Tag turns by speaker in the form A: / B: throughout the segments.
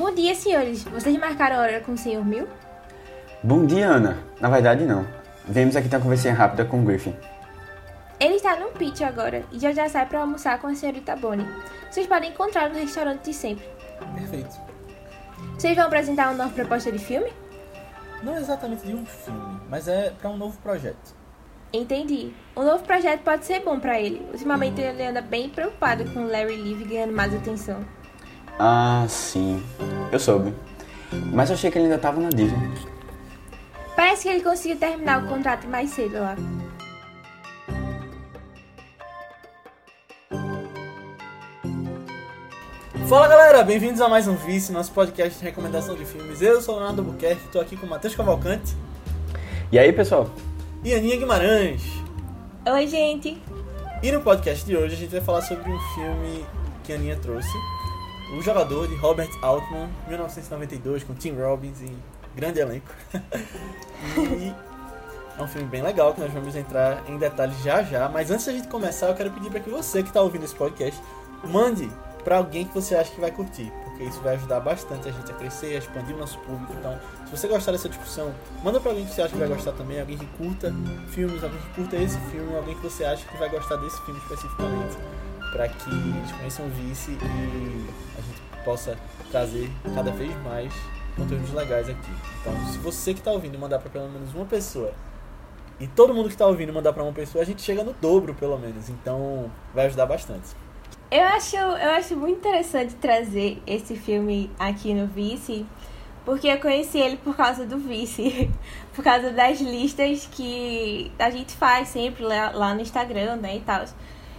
A: Bom dia, senhores. Vocês marcaram a hora com o senhor Mil?
B: Bom dia, Ana. Na verdade, não. Viemos aqui ter uma conversinha rápida com o Griffin.
A: Ele está no pitch agora e já já sai para almoçar com a senhorita Bonnie. Vocês podem encontrar no restaurante de sempre.
C: Perfeito.
A: Vocês vão apresentar uma nova proposta de filme?
C: Não exatamente de um filme, mas é para um novo projeto.
A: Entendi. Um novo projeto pode ser bom para ele. Ultimamente ele anda bem preocupado com Larry Live ganhando mais atenção.
B: Ah, sim. Eu soube. Mas eu achei que ele ainda tava na Disney.
A: Parece que ele conseguiu terminar o contrato mais cedo lá.
C: Fala galera, bem-vindos a mais um Vice, nosso podcast de recomendação de filmes. Eu sou o Leonardo Albuquerque, estou aqui com o Matheus Cavalcante
B: E aí, pessoal?
C: e Aninha Guimarães.
A: Oi, gente.
C: E no podcast de hoje a gente vai falar sobre um filme que a Aninha trouxe, O Jogador, de Robert Altman, 1992, com Tim Robbins e grande elenco. e é um filme bem legal que nós vamos entrar em detalhes já já, mas antes da gente começar eu quero pedir para que você que está ouvindo esse podcast mande para alguém que você acha que vai curtir, porque isso vai ajudar bastante a gente a crescer, a expandir o nosso público. Então, se você gostar dessa discussão, manda para alguém que você acha que vai gostar também, alguém que curta filmes, alguém que curta esse filme, alguém que você acha que vai gostar desse filme especificamente, para que eles conheçam o Vice e a gente possa trazer cada vez mais conteúdos legais aqui. Então, se você que está ouvindo mandar para pelo menos uma pessoa e todo mundo que está ouvindo mandar para uma pessoa, a gente chega no dobro pelo menos. Então, vai ajudar bastante.
A: Eu acho, eu acho muito interessante trazer esse filme aqui no Vice, porque eu conheci ele por causa do Vice, por causa das listas que a gente faz sempre lá, lá no Instagram, né, e tal.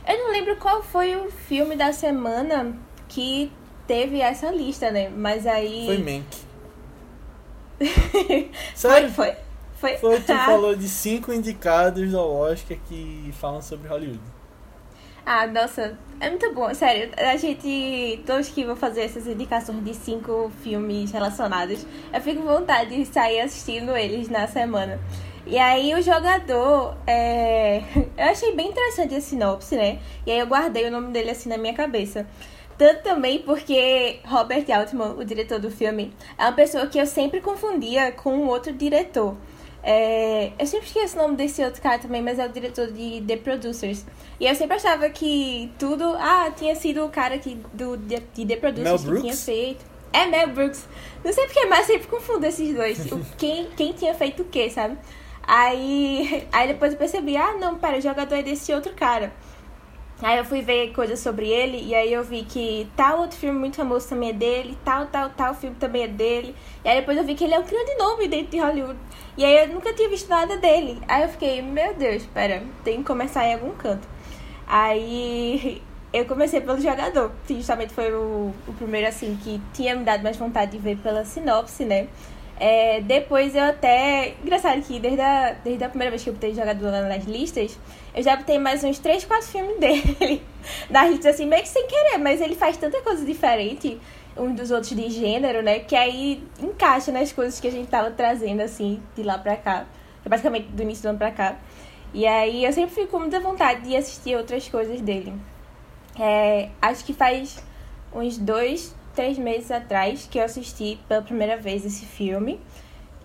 A: Eu não lembro qual foi o filme da semana que teve essa lista, né, mas aí...
C: Foi Mank.
A: foi,
C: Sério?
A: foi. Foi,
C: Foi, tu
A: Ah.
C: falou de cinco indicados do Oscar que falam sobre Hollywood.
A: Ah, nossa, é muito bom, sério. A gente, todos que vão fazer essas indicações de cinco filmes relacionados, eu fico com vontade de sair assistindo eles na semana. E aí o jogador, é... eu achei bem interessante a sinopse, né? E aí eu guardei o nome dele assim na minha cabeça. Tanto também porque Robert Altman, o diretor do filme, é uma pessoa que eu sempre confundia com um outro diretor. É, eu sempre esqueço o nome desse outro cara também, mas é o diretor de The Producers. E eu sempre achava que tudo. Ah, tinha sido o cara que, do, de, de The Producers que tinha feito. É Mel Brooks. Não sei porque, mas sempre confundo esses dois. O, quem, quem tinha feito o quê, sabe? Aí, aí depois eu percebi: ah, não, pera, o jogador é desse outro cara. Aí eu fui ver coisas sobre ele e aí eu vi que tal outro filme muito famoso também é dele, tal, tal, tal filme também é dele. E aí depois eu vi que ele é um grande nome dentro de Hollywood. E aí eu nunca tinha visto nada dele. Aí eu fiquei, meu Deus, pera, tem que começar em algum canto. Aí eu comecei pelo jogador, que justamente foi o, o primeiro assim que tinha me dado mais vontade de ver pela sinopse, né? É, depois eu até. Engraçado que desde a, desde a primeira vez que eu botei jogador lá nas listas, eu já botei mais uns 3, 4 filmes dele. Das listas assim, meio que sem querer, mas ele faz tanta coisa diferente um dos outros de gênero, né? Que aí encaixa nas coisas que a gente tava trazendo, assim, de lá pra cá. Basicamente do início do ano pra cá. E aí eu sempre fico com muita vontade de assistir outras coisas dele. É, acho que faz uns dois, três meses atrás que eu assisti pela primeira vez esse filme.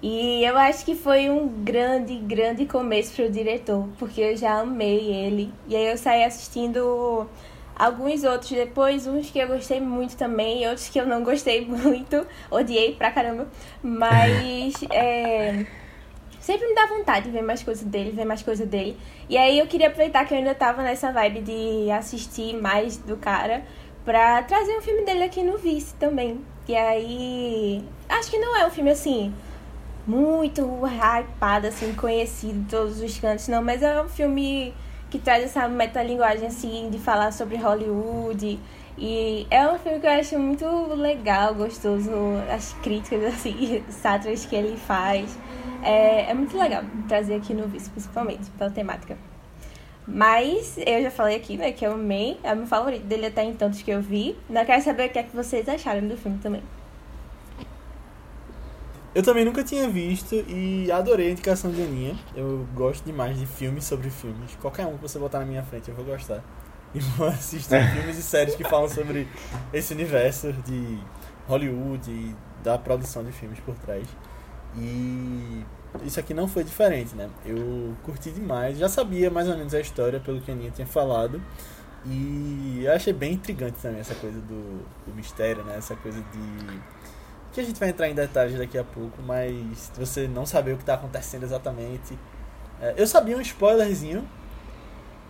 A: E eu acho que foi um grande, grande começo pro diretor, porque eu já amei ele. E aí eu saí assistindo alguns outros depois, uns que eu gostei muito também, e outros que eu não gostei muito, odiei pra caramba. Mas é, sempre me dá vontade de ver mais coisa dele, ver mais coisa dele. E aí eu queria aproveitar que eu ainda tava nessa vibe de assistir mais do cara pra trazer um filme dele aqui no Vice também. E aí, acho que não é um filme assim muito hypado, assim, conhecido em todos os cantos, não, mas é um filme que traz essa metalinguagem assim de falar sobre Hollywood. E é um filme que eu acho muito legal, gostoso, as críticas, assim, sátiras que ele faz. É, é muito legal trazer aqui no Vice, principalmente pela temática. Mas eu já falei aqui, né, que eu amei, é o meu favorito dele até então dos que eu vi. Ainda quero saber o que é que vocês acharam do filme também.
C: Eu também nunca tinha visto e adorei a indicação de Aninha. Eu gosto demais de filmes sobre filmes. Qualquer um que você botar na minha frente eu vou gostar. E vou assistir filmes e séries que falam sobre esse universo de Hollywood e da produção de filmes por trás. E isso aqui não foi diferente, né? Eu curti demais, já sabia mais ou menos a história pelo que a Aninha tinha falado. E eu achei bem intrigante também essa coisa do, do mistério, né? Essa coisa de. Que a gente vai entrar em detalhes daqui a pouco, mas você não saber o que está acontecendo exatamente. É, eu sabia um spoilerzinho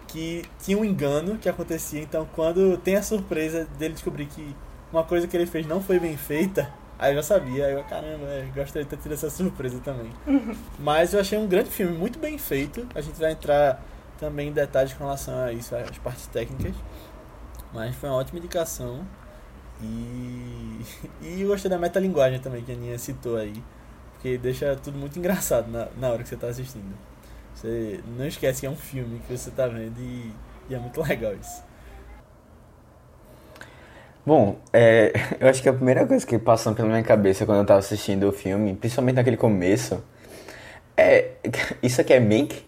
C: que tinha um engano que acontecia, então quando tem a surpresa dele descobrir que uma coisa que ele fez não foi bem feita, aí eu já sabia, aí eu, caramba, é, gostaria de ter tido essa surpresa também. Mas eu achei um grande filme, muito bem feito. A gente vai entrar também em detalhes com relação a isso, as partes técnicas. Mas foi uma ótima indicação. E, e eu gostei da metalinguagem também que a Aninha citou aí. Porque deixa tudo muito engraçado na, na hora que você está assistindo. Você não esquece que é um filme que você está vendo e, e é muito legal isso.
B: Bom, é, eu acho que a primeira coisa que passou pela minha cabeça quando eu tava assistindo o filme, principalmente naquele começo, é. Isso aqui é Mink?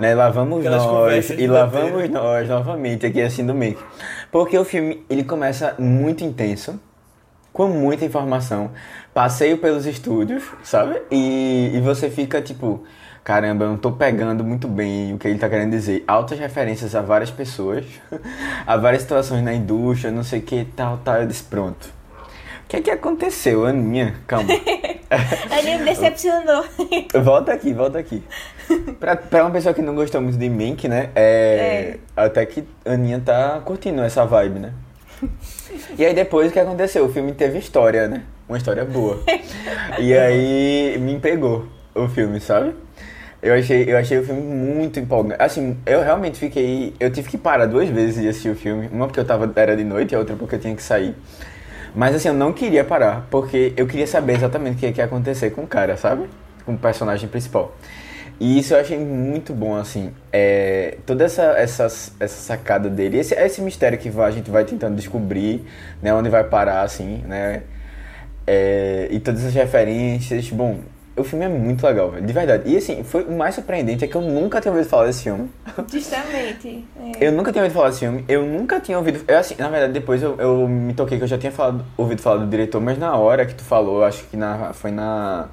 B: Né? Lá vamos
C: Aquelas
B: nós, e lá vamos nós novamente aqui assistindo Mink. Porque o filme ele começa muito intenso, com muita informação, passeio pelos estúdios, sabe? E, e você fica tipo, caramba, eu não tô pegando muito bem o que ele tá querendo dizer. Altas referências a várias pessoas, a várias situações na indústria, não sei o que, tal, tal. Eu disse, pronto. O que é que aconteceu, Aninha? Calma.
A: Ele me decepcionou.
B: Volta aqui, volta aqui. Pra, pra uma pessoa que não gostou muito de Mink, né? É, Até que Aninha tá curtindo essa vibe, né? E aí depois o que aconteceu? O filme teve história, né? Uma história boa. E aí me pegou o filme, sabe? Eu achei, eu achei o filme muito empolgante. Assim, eu realmente fiquei. Eu tive que parar duas vezes de assistir o filme. Uma porque eu tava, era de noite e a outra porque eu tinha que sair. Mas assim, eu não queria parar, porque eu queria saber exatamente o que ia, que ia acontecer com o cara, sabe? Com o personagem principal. E isso eu achei muito bom, assim. É, toda essa, essa, essa sacada dele, esse, esse mistério que a gente vai tentando descobrir, né? Onde vai parar, assim, né? É, e todas as referências. Bom, o filme é muito legal, velho, de verdade. E assim, foi o mais surpreendente é que eu nunca tinha ouvido falar desse filme.
A: Justamente. É.
B: Eu nunca tinha ouvido falar desse filme, eu nunca tinha ouvido. Eu, assim, na verdade, depois eu, eu me toquei que eu já tinha falado, ouvido falar do diretor, mas na hora que tu falou, acho que na, foi na.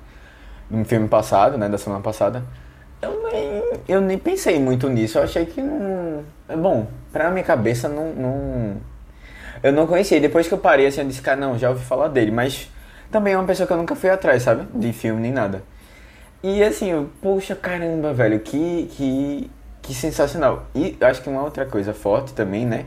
B: no filme passado, né, da semana passada, eu nem, eu nem pensei muito nisso. Eu achei que não. é Bom, pra minha cabeça não. não eu não conhecia. Depois que eu parei, assim, eu disse, cara, não, já ouvi falar dele, mas também é uma pessoa que eu nunca fui atrás, sabe? De filme nem nada. E assim, eu, poxa, caramba, velho, que, que, que sensacional. E acho que uma outra coisa forte também, né?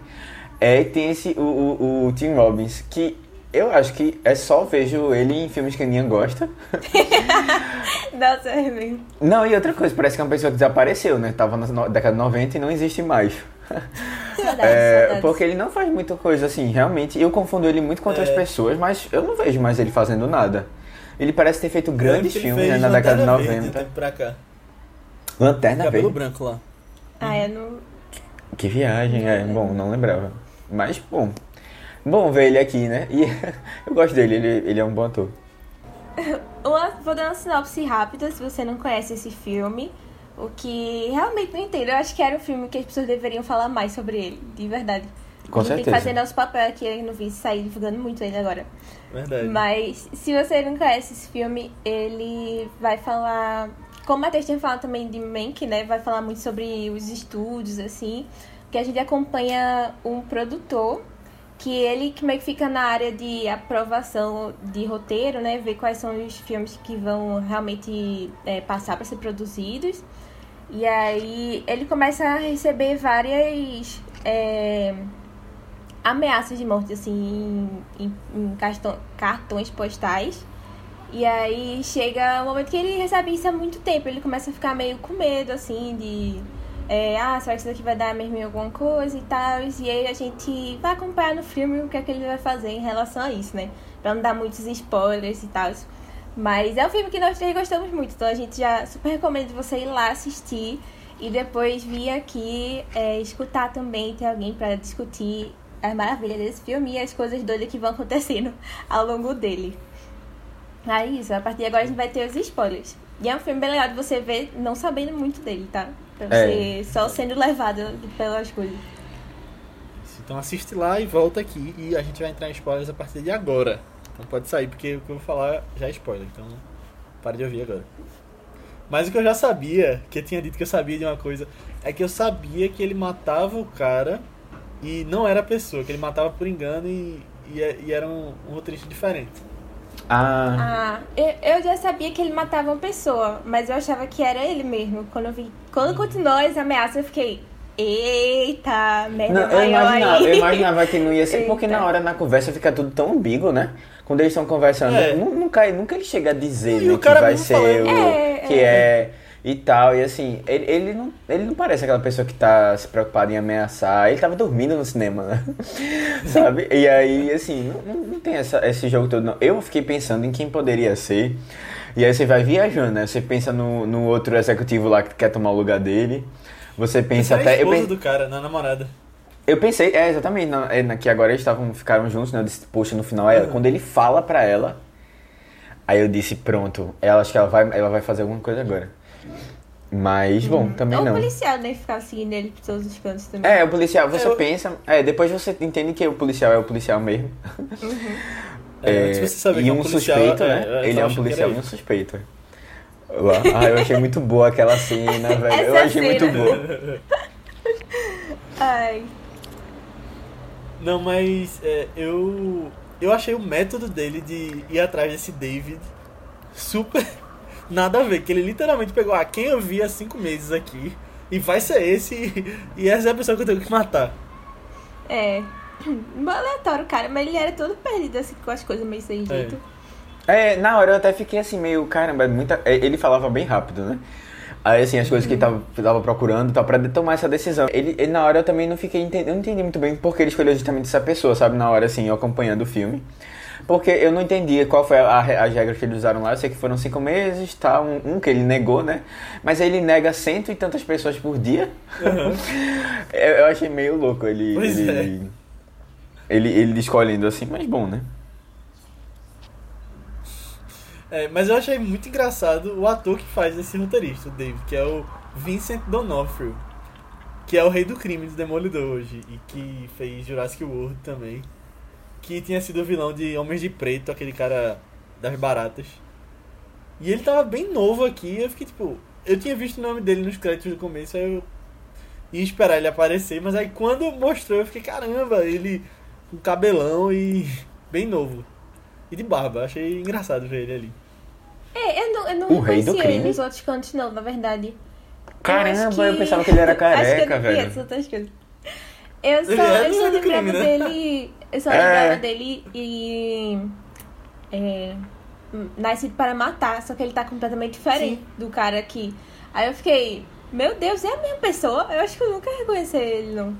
B: É tem esse, o, o, o Tim Robbins, que eu acho que é só vejo ele em filmes que a Aninha gosta.
A: Nossa, é mesmo.
B: Não, e outra coisa, parece que é uma pessoa que desapareceu, né? Tava na década de 90 e não existe mais. É, porque ele não faz muita coisa assim, realmente. Eu confundo ele muito com outras
C: É.
B: pessoas, mas eu não vejo mais ele fazendo nada. Ele parece ter feito grandes filmes né, na década de
C: Lanterna Verde,
B: 90.
C: tempo pra cá.
B: Lanterna
C: Cabelo
B: Verde.
C: branco lá.
A: Ah, eu não.
B: Que viagem, é. Bom, não lembrava. Mas, bom. Bom ver ele aqui, né? E eu gosto dele, ele, ele é um bom ator.
A: Uma, vou dar uma sinopse rápida se você não conhece esse filme. O que realmente não entendo. Eu acho que era um filme que as pessoas deveriam falar mais sobre ele, de verdade.
B: Com
A: a gente tem que
B: certeza.
A: fazer nosso papel aqui no vídeo sair divulgando muito ele agora.
C: Verdade.
A: Mas se você não conhece esse filme, ele vai falar. Como a Matheus tinha falado também de Mank, né? Vai falar muito sobre os estúdios, assim. Que a gente acompanha um produtor que ele que meio que fica na área de aprovação de roteiro, né? Ver quais são os filmes que vão realmente é, passar para ser produzidos. E aí ele começa a receber várias é, ameaças de morte, assim, em, em- em cartão- cartões postais. E aí chega o momento que ele recebe isso há muito tempo. Ele começa a ficar meio com medo, assim, de. é, ah, será que isso daqui vai dar mesmo em alguma coisa e tal? E aí a gente vai acompanhar no filme o que é que ele vai fazer em relação a isso, né? Pra não dar muitos spoilers e tal. Mas é um filme que nós três gostamos muito, então a gente já super recomendo você ir lá assistir e depois vir aqui é, escutar também, ter alguém pra discutir as maravilhas desse filme e as coisas doidas que vão acontecendo ao longo dele. Aí isso, a partir de agora a gente vai ter os spoilers. E é um filme bem legal de você ver não sabendo muito dele, tá? Pra você
B: É.
A: só sendo levado pelas coisas.
C: Então assiste lá e volta aqui e a gente vai entrar em spoilers a partir de agora. Então pode sair, porque o que eu vou falar já é spoiler, então para de ouvir agora. Mas o que eu já sabia, que eu tinha dito que eu sabia de uma coisa, é que eu sabia que ele matava o cara e não era a pessoa, que ele matava por engano e, e, e era um, um roteirista diferente.
B: Ah,
A: Ah, eu, eu já sabia que ele matava uma pessoa, mas eu achava que era ele mesmo. Quando eu vi. Quando continuou as ameaças, eu fiquei. Eita, merda
B: não, eu, imaginava,
A: aí.
B: eu imaginava que não ia ser, porque
A: Eita.
B: na hora na conversa fica tudo tão ambíguo, né? Quando eles estão conversando,
C: É.
B: nu- nunca, nunca ele chega a dizer
C: E
B: né,
C: o
B: que vai ser
C: falando.
B: o
A: É,
B: que é. e tal. E assim, ele, ele, não, ele não parece aquela pessoa que tá se preocupada em ameaçar. Ele tava dormindo no cinema, né? Sabe? E aí, assim, não, não- tem essa, esse jogo todo, não. Eu fiquei pensando em quem poderia ser. E aí você vai viajando, né? Você pensa no, no outro executivo lá que quer tomar o lugar dele. Você pensa
C: Essa é a
B: até. Eu,
C: esposa
B: pen-
C: do cara, na namorada.
B: Eu pensei, é, exatamente, na, é, na- que agora eles estavam, ficaram juntos, né? Eu disse, poxa, no final, ela, quando ele fala pra ela, aí eu disse, pronto, ela acho que ela vai, ela vai fazer alguma coisa agora. Mas, bom, também
A: Ou o
B: não.
A: policial, né? Ficava seguindo ele por todos os cantos também.
B: É, o policial, você
C: Eu-
B: pensa, é, depois você entende que o policial é o policial mesmo.
C: É, antes você saber
B: e
C: que é
B: um
C: um policial,
B: suspeito,
C: é,
B: né?
C: eu
B: ele é um policial e um suspeito. Lá. Ah, eu achei muito boa aquela cena, velho. Eu
A: Essa
B: achei muito
A: cena.
B: boa.
A: Ai.
C: Não, mas é, eu eu achei o método dele de ir atrás desse David super nada a ver, que ele literalmente pegou, ah, quem eu vi há cinco meses aqui e vai ser esse e, e essa é a pessoa que eu tenho que matar.
A: É. Um aleatório, cara, mas ele era todo perdido, assim, com as coisas meio sem jeito.
B: É, na hora eu até fiquei assim, meio, caramba, é muita... é, ele falava bem rápido, né? Aí, assim, as coisas que ele tava, tava procurando, tal, pra tomar essa decisão. Ele, ele, na hora, eu também não fiquei entendendo, eu não entendi muito bem porque ele escolheu justamente essa pessoa, sabe? Na hora, assim, eu acompanhando o filme. Porque eu não entendia qual foi a, a, as regras que eles usaram lá. Eu sei que foram cinco meses, tá? Um, um que ele negou, né? Mas aí ele nega cento e tantas pessoas por dia. eu, eu achei meio louco ele... Ele, ele, ele escolhendo assim, mas bom, né?
C: É, mas eu achei muito engraçado o ator que faz esse roteirista, o David, que é o Vincent D'Onofrio, que é o rei do crime do Demolidor hoje e que fez Jurassic World também, que tinha sido o vilão de Homens de Preto, aquele cara das baratas. E ele tava bem novo aqui, eu fiquei tipo, eu tinha visto o nome dele nos créditos do começo, aí eu ia esperar ele aparecer, mas aí quando mostrou eu fiquei, caramba, ele com cabelão e bem novo. E de barba, achei engraçado ver ele ali.
A: É, eu não, eu não
B: O rei do crime?
A: ele nos outros cantos, não, na verdade.
B: Caramba,
A: acho
B: eu pensava que ele era
A: acho que eu
B: careca, velho.
A: essas outras coisas. Eu só,
C: é
A: eu só lembrava
C: crime, né?
A: dele. Eu só
B: É.
A: lembrava dele e. É, Nascido para Matar, só que ele tá completamente diferente
C: Sim.
A: do cara aqui. Aí eu fiquei, meu Deus, é a mesma pessoa? Eu acho que eu nunca reconheci ele, não.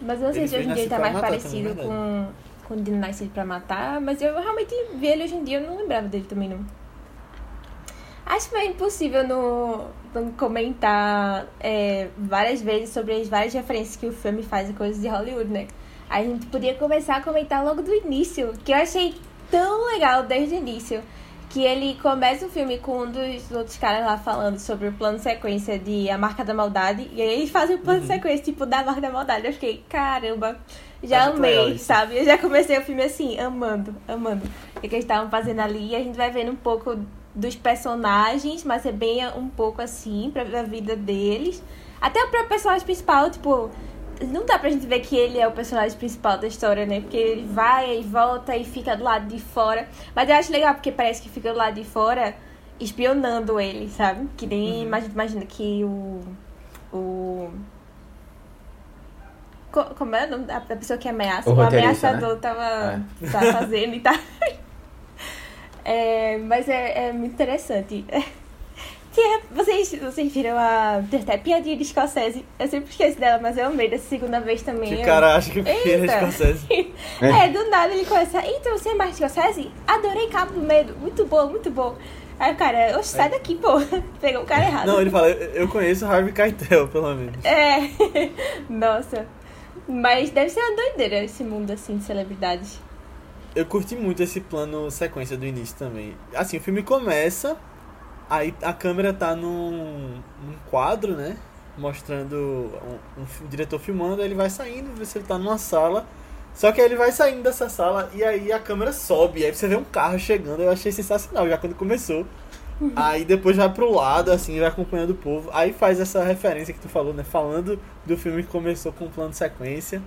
A: Mas eu não sei
C: Ele
A: se hoje em dia ele tá mais
C: Matar
A: parecido
C: também,
A: com, com o de Nascido para Matar, mas eu realmente vi ele hoje em dia, eu não lembrava dele também, não. Acho meio impossível não, não comentar é, várias vezes sobre as várias referências que o filme faz a coisas de Hollywood, né? A gente podia começar a comentar logo do início, que eu achei tão legal desde o início. Que ele começa o filme com um dos outros caras lá falando sobre o plano sequência de A Marca da Maldade. E aí eles fazem o plano de sequência, tipo, da Marca da Maldade. Eu fiquei, caramba, já amei, sabe? Eu já comecei o filme assim, amando, amando. O que eles estavam fazendo ali. E a gente vai vendo um pouco dos personagens, mas é bem um pouco assim, pra ver a vida deles. Até o próprio personagem principal, tipo, não dá pra gente ver que ele é o personagem principal da história, né? Porque ele vai e volta e fica do lado de fora. Mas eu acho legal porque parece que fica do lado de fora espionando ele, sabe? Que nem imagina, imagina que o. O. Co- Como é o nome da pessoa que ameaça?
B: O
A: O,
B: roteirista,
A: ameaçador tava, tá fazendo e tá. É, mas é, é muito interessante. Tinha- vocês, vocês viram a. Até piadinha de escocese. Eu sempre esqueço dela, mas eu amei dessa segunda vez também.
C: Que
A: Eu-
C: cara acha que é
A: Eita.
C: escocese.
A: É, do nada ele começa. Então você é mais escocese? Adorei Cabo do Medo. Muito bom, muito bom. Aí o cara, oxe, sai daqui, pô. Pegou o cara errado.
C: Não, ele fala, eu eu conheço Harvey Keitel, pelo menos.
A: É. Nossa. Mas deve ser uma doideira esse mundo assim de celebridades.
C: Eu curti muito esse plano sequência do início também. Assim, o filme começa, aí a câmera tá num, num quadro, né? Mostrando um, um diretor filmando, aí ele vai saindo, vê se ele tá numa sala. Só que aí ele vai saindo dessa sala e aí a câmera sobe, aí você vê um carro chegando, eu achei sensacional já quando começou. Aí depois vai pro lado, assim, vai acompanhando o povo. Aí faz essa referência que tu falou, né? Falando do filme que começou com um plano sequência,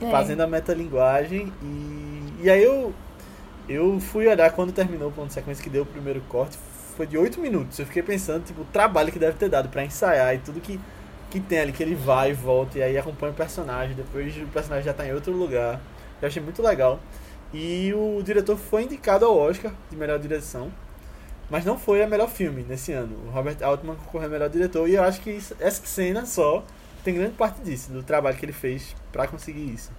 A: É.
C: fazendo a metalinguagem. E, e aí eu, eu fui olhar quando terminou o plano de sequência que deu o primeiro corte. Foi de 8 minutos. Eu fiquei pensando, tipo, o trabalho que deve ter dado pra ensaiar e tudo que, que tem ali, que ele vai e volta, e aí acompanha o personagem. Depois o personagem já tá em outro lugar. Eu achei muito legal. E o diretor foi indicado ao Oscar de melhor direção. Mas não foi a melhor filme nesse ano. O Robert Altman concorreu a melhor diretor. E eu acho que isso- essa cena só tem grande parte disso, do trabalho que ele fez pra conseguir isso.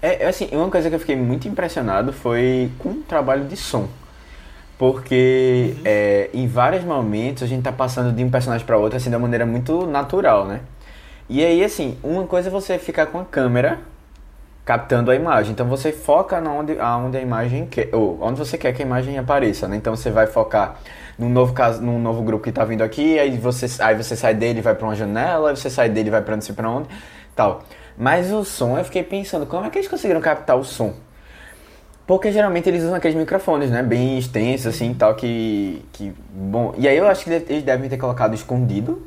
B: É, assim, uma coisa que eu fiquei muito impressionado foi com o trabalho de som. Porque é, em vários momentos a gente tá passando de um personagem para outro assim de uma maneira muito natural, né? E aí, assim, uma coisa é você ficar com a câmera captando a imagem. Então você foca na onde, aonde a imagem quer, ou onde você quer que a imagem apareça, né? Então você vai focar num novo caso, num novo grupo que tá vindo aqui, aí você, aí você sai dele e vai para uma janela, aí você sai dele e vai para não sei para onde, tal. Mas o som, eu fiquei pensando, como é que eles conseguiram captar o som? Porque geralmente eles usam aqueles microfones, né? Bem extensos, assim, tal, que, que... Bom, e aí eu acho que eles devem ter colocado escondido.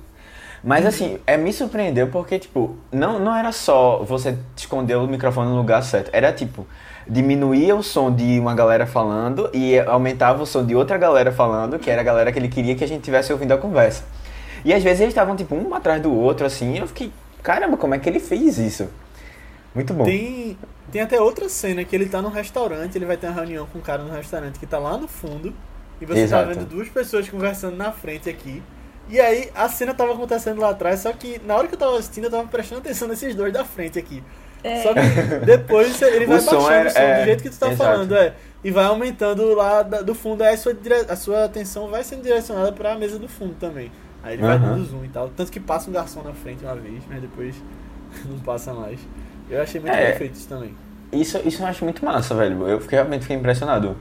B: Mas, assim, é, me surpreendeu porque, tipo, não, não era só você esconder o microfone no lugar certo. Era, tipo, diminuía o som de uma galera falando e aumentava o som de outra galera falando, que era a galera que ele queria que a gente tivesse ouvindo a conversa. E às vezes eles estavam, tipo, um atrás do outro, assim, e eu fiquei, caramba, como é que ele fez isso? Muito bom.
C: Tem, tem até outra cena que ele tá num restaurante, ele vai ter uma reunião com um cara no restaurante que tá lá no fundo, e você
B: Exato.
C: tá vendo duas pessoas conversando na frente aqui. E aí a cena tava acontecendo lá atrás, só que na hora que eu tava assistindo, eu tava prestando atenção nesses dois da frente aqui.
A: É.
C: Só que depois ele
B: O
C: vai
B: som
C: baixando
B: era-
C: o som
B: é,
C: do jeito que tu tá
B: exato.
C: falando, é. E vai aumentando lá da- do fundo, aí a sua, dire- a sua atenção vai sendo direcionada pra mesa do fundo também. Aí ele vai
B: Aham.
C: dando zoom e tal. Tanto que passa um garçom na frente uma vez, mas depois não passa mais. Eu achei muito
B: É.
C: bem feito isso também.
B: Isso, isso eu acho muito massa, velho. Eu fiquei, realmente fiquei impressionado.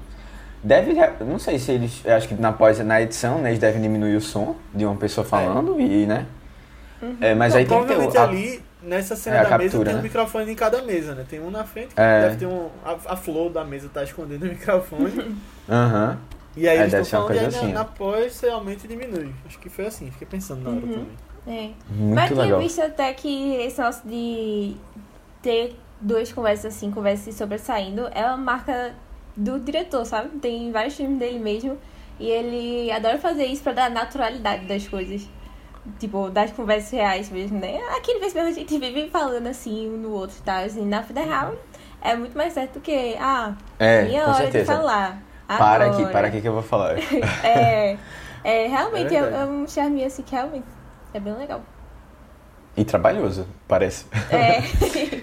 B: Deve, não sei se eles, eu acho que na pós, na edição, né, eles devem diminuir o som de uma pessoa falando e, né? É, mas
C: Não,
B: aí tem que ter a-
C: ali, nessa cena
B: é,
C: da mesa,
B: captura,
C: tem um
B: né?
C: microfone em cada mesa, né? Tem um na frente, que
B: É.
C: deve ter um. A, a flor da mesa tá escondendo o microfone.
B: Aham.
C: E aí
B: É,
C: eles estão falando, e
B: coisa
C: na,
B: assim,
C: na pós você aumenta e diminui. Acho que foi assim, fiquei pensando na hora
A: Uhum.
C: também.
A: É.
B: Muito
A: Mas eu tinha
B: legal.
A: visto até que esse negócio de ter duas conversas assim, conversas se sobressaindo, é uma marca do diretor, sabe? Tem vários filmes dele mesmo. E ele adora fazer isso pra dar naturalidade das coisas. Tipo, das conversas reais mesmo, né? Em quando a gente vive falando assim um no outro e tal. Assim, na vida real é muito mais certo do que, ah,
B: É,
A: minha hora
B: certeza.
A: de falar.
B: Para aqui, para aqui que eu vou falar.
A: É, é realmente
C: É
A: é, um charme assim que realmente é bem legal.
B: E trabalhoso, parece.
A: É.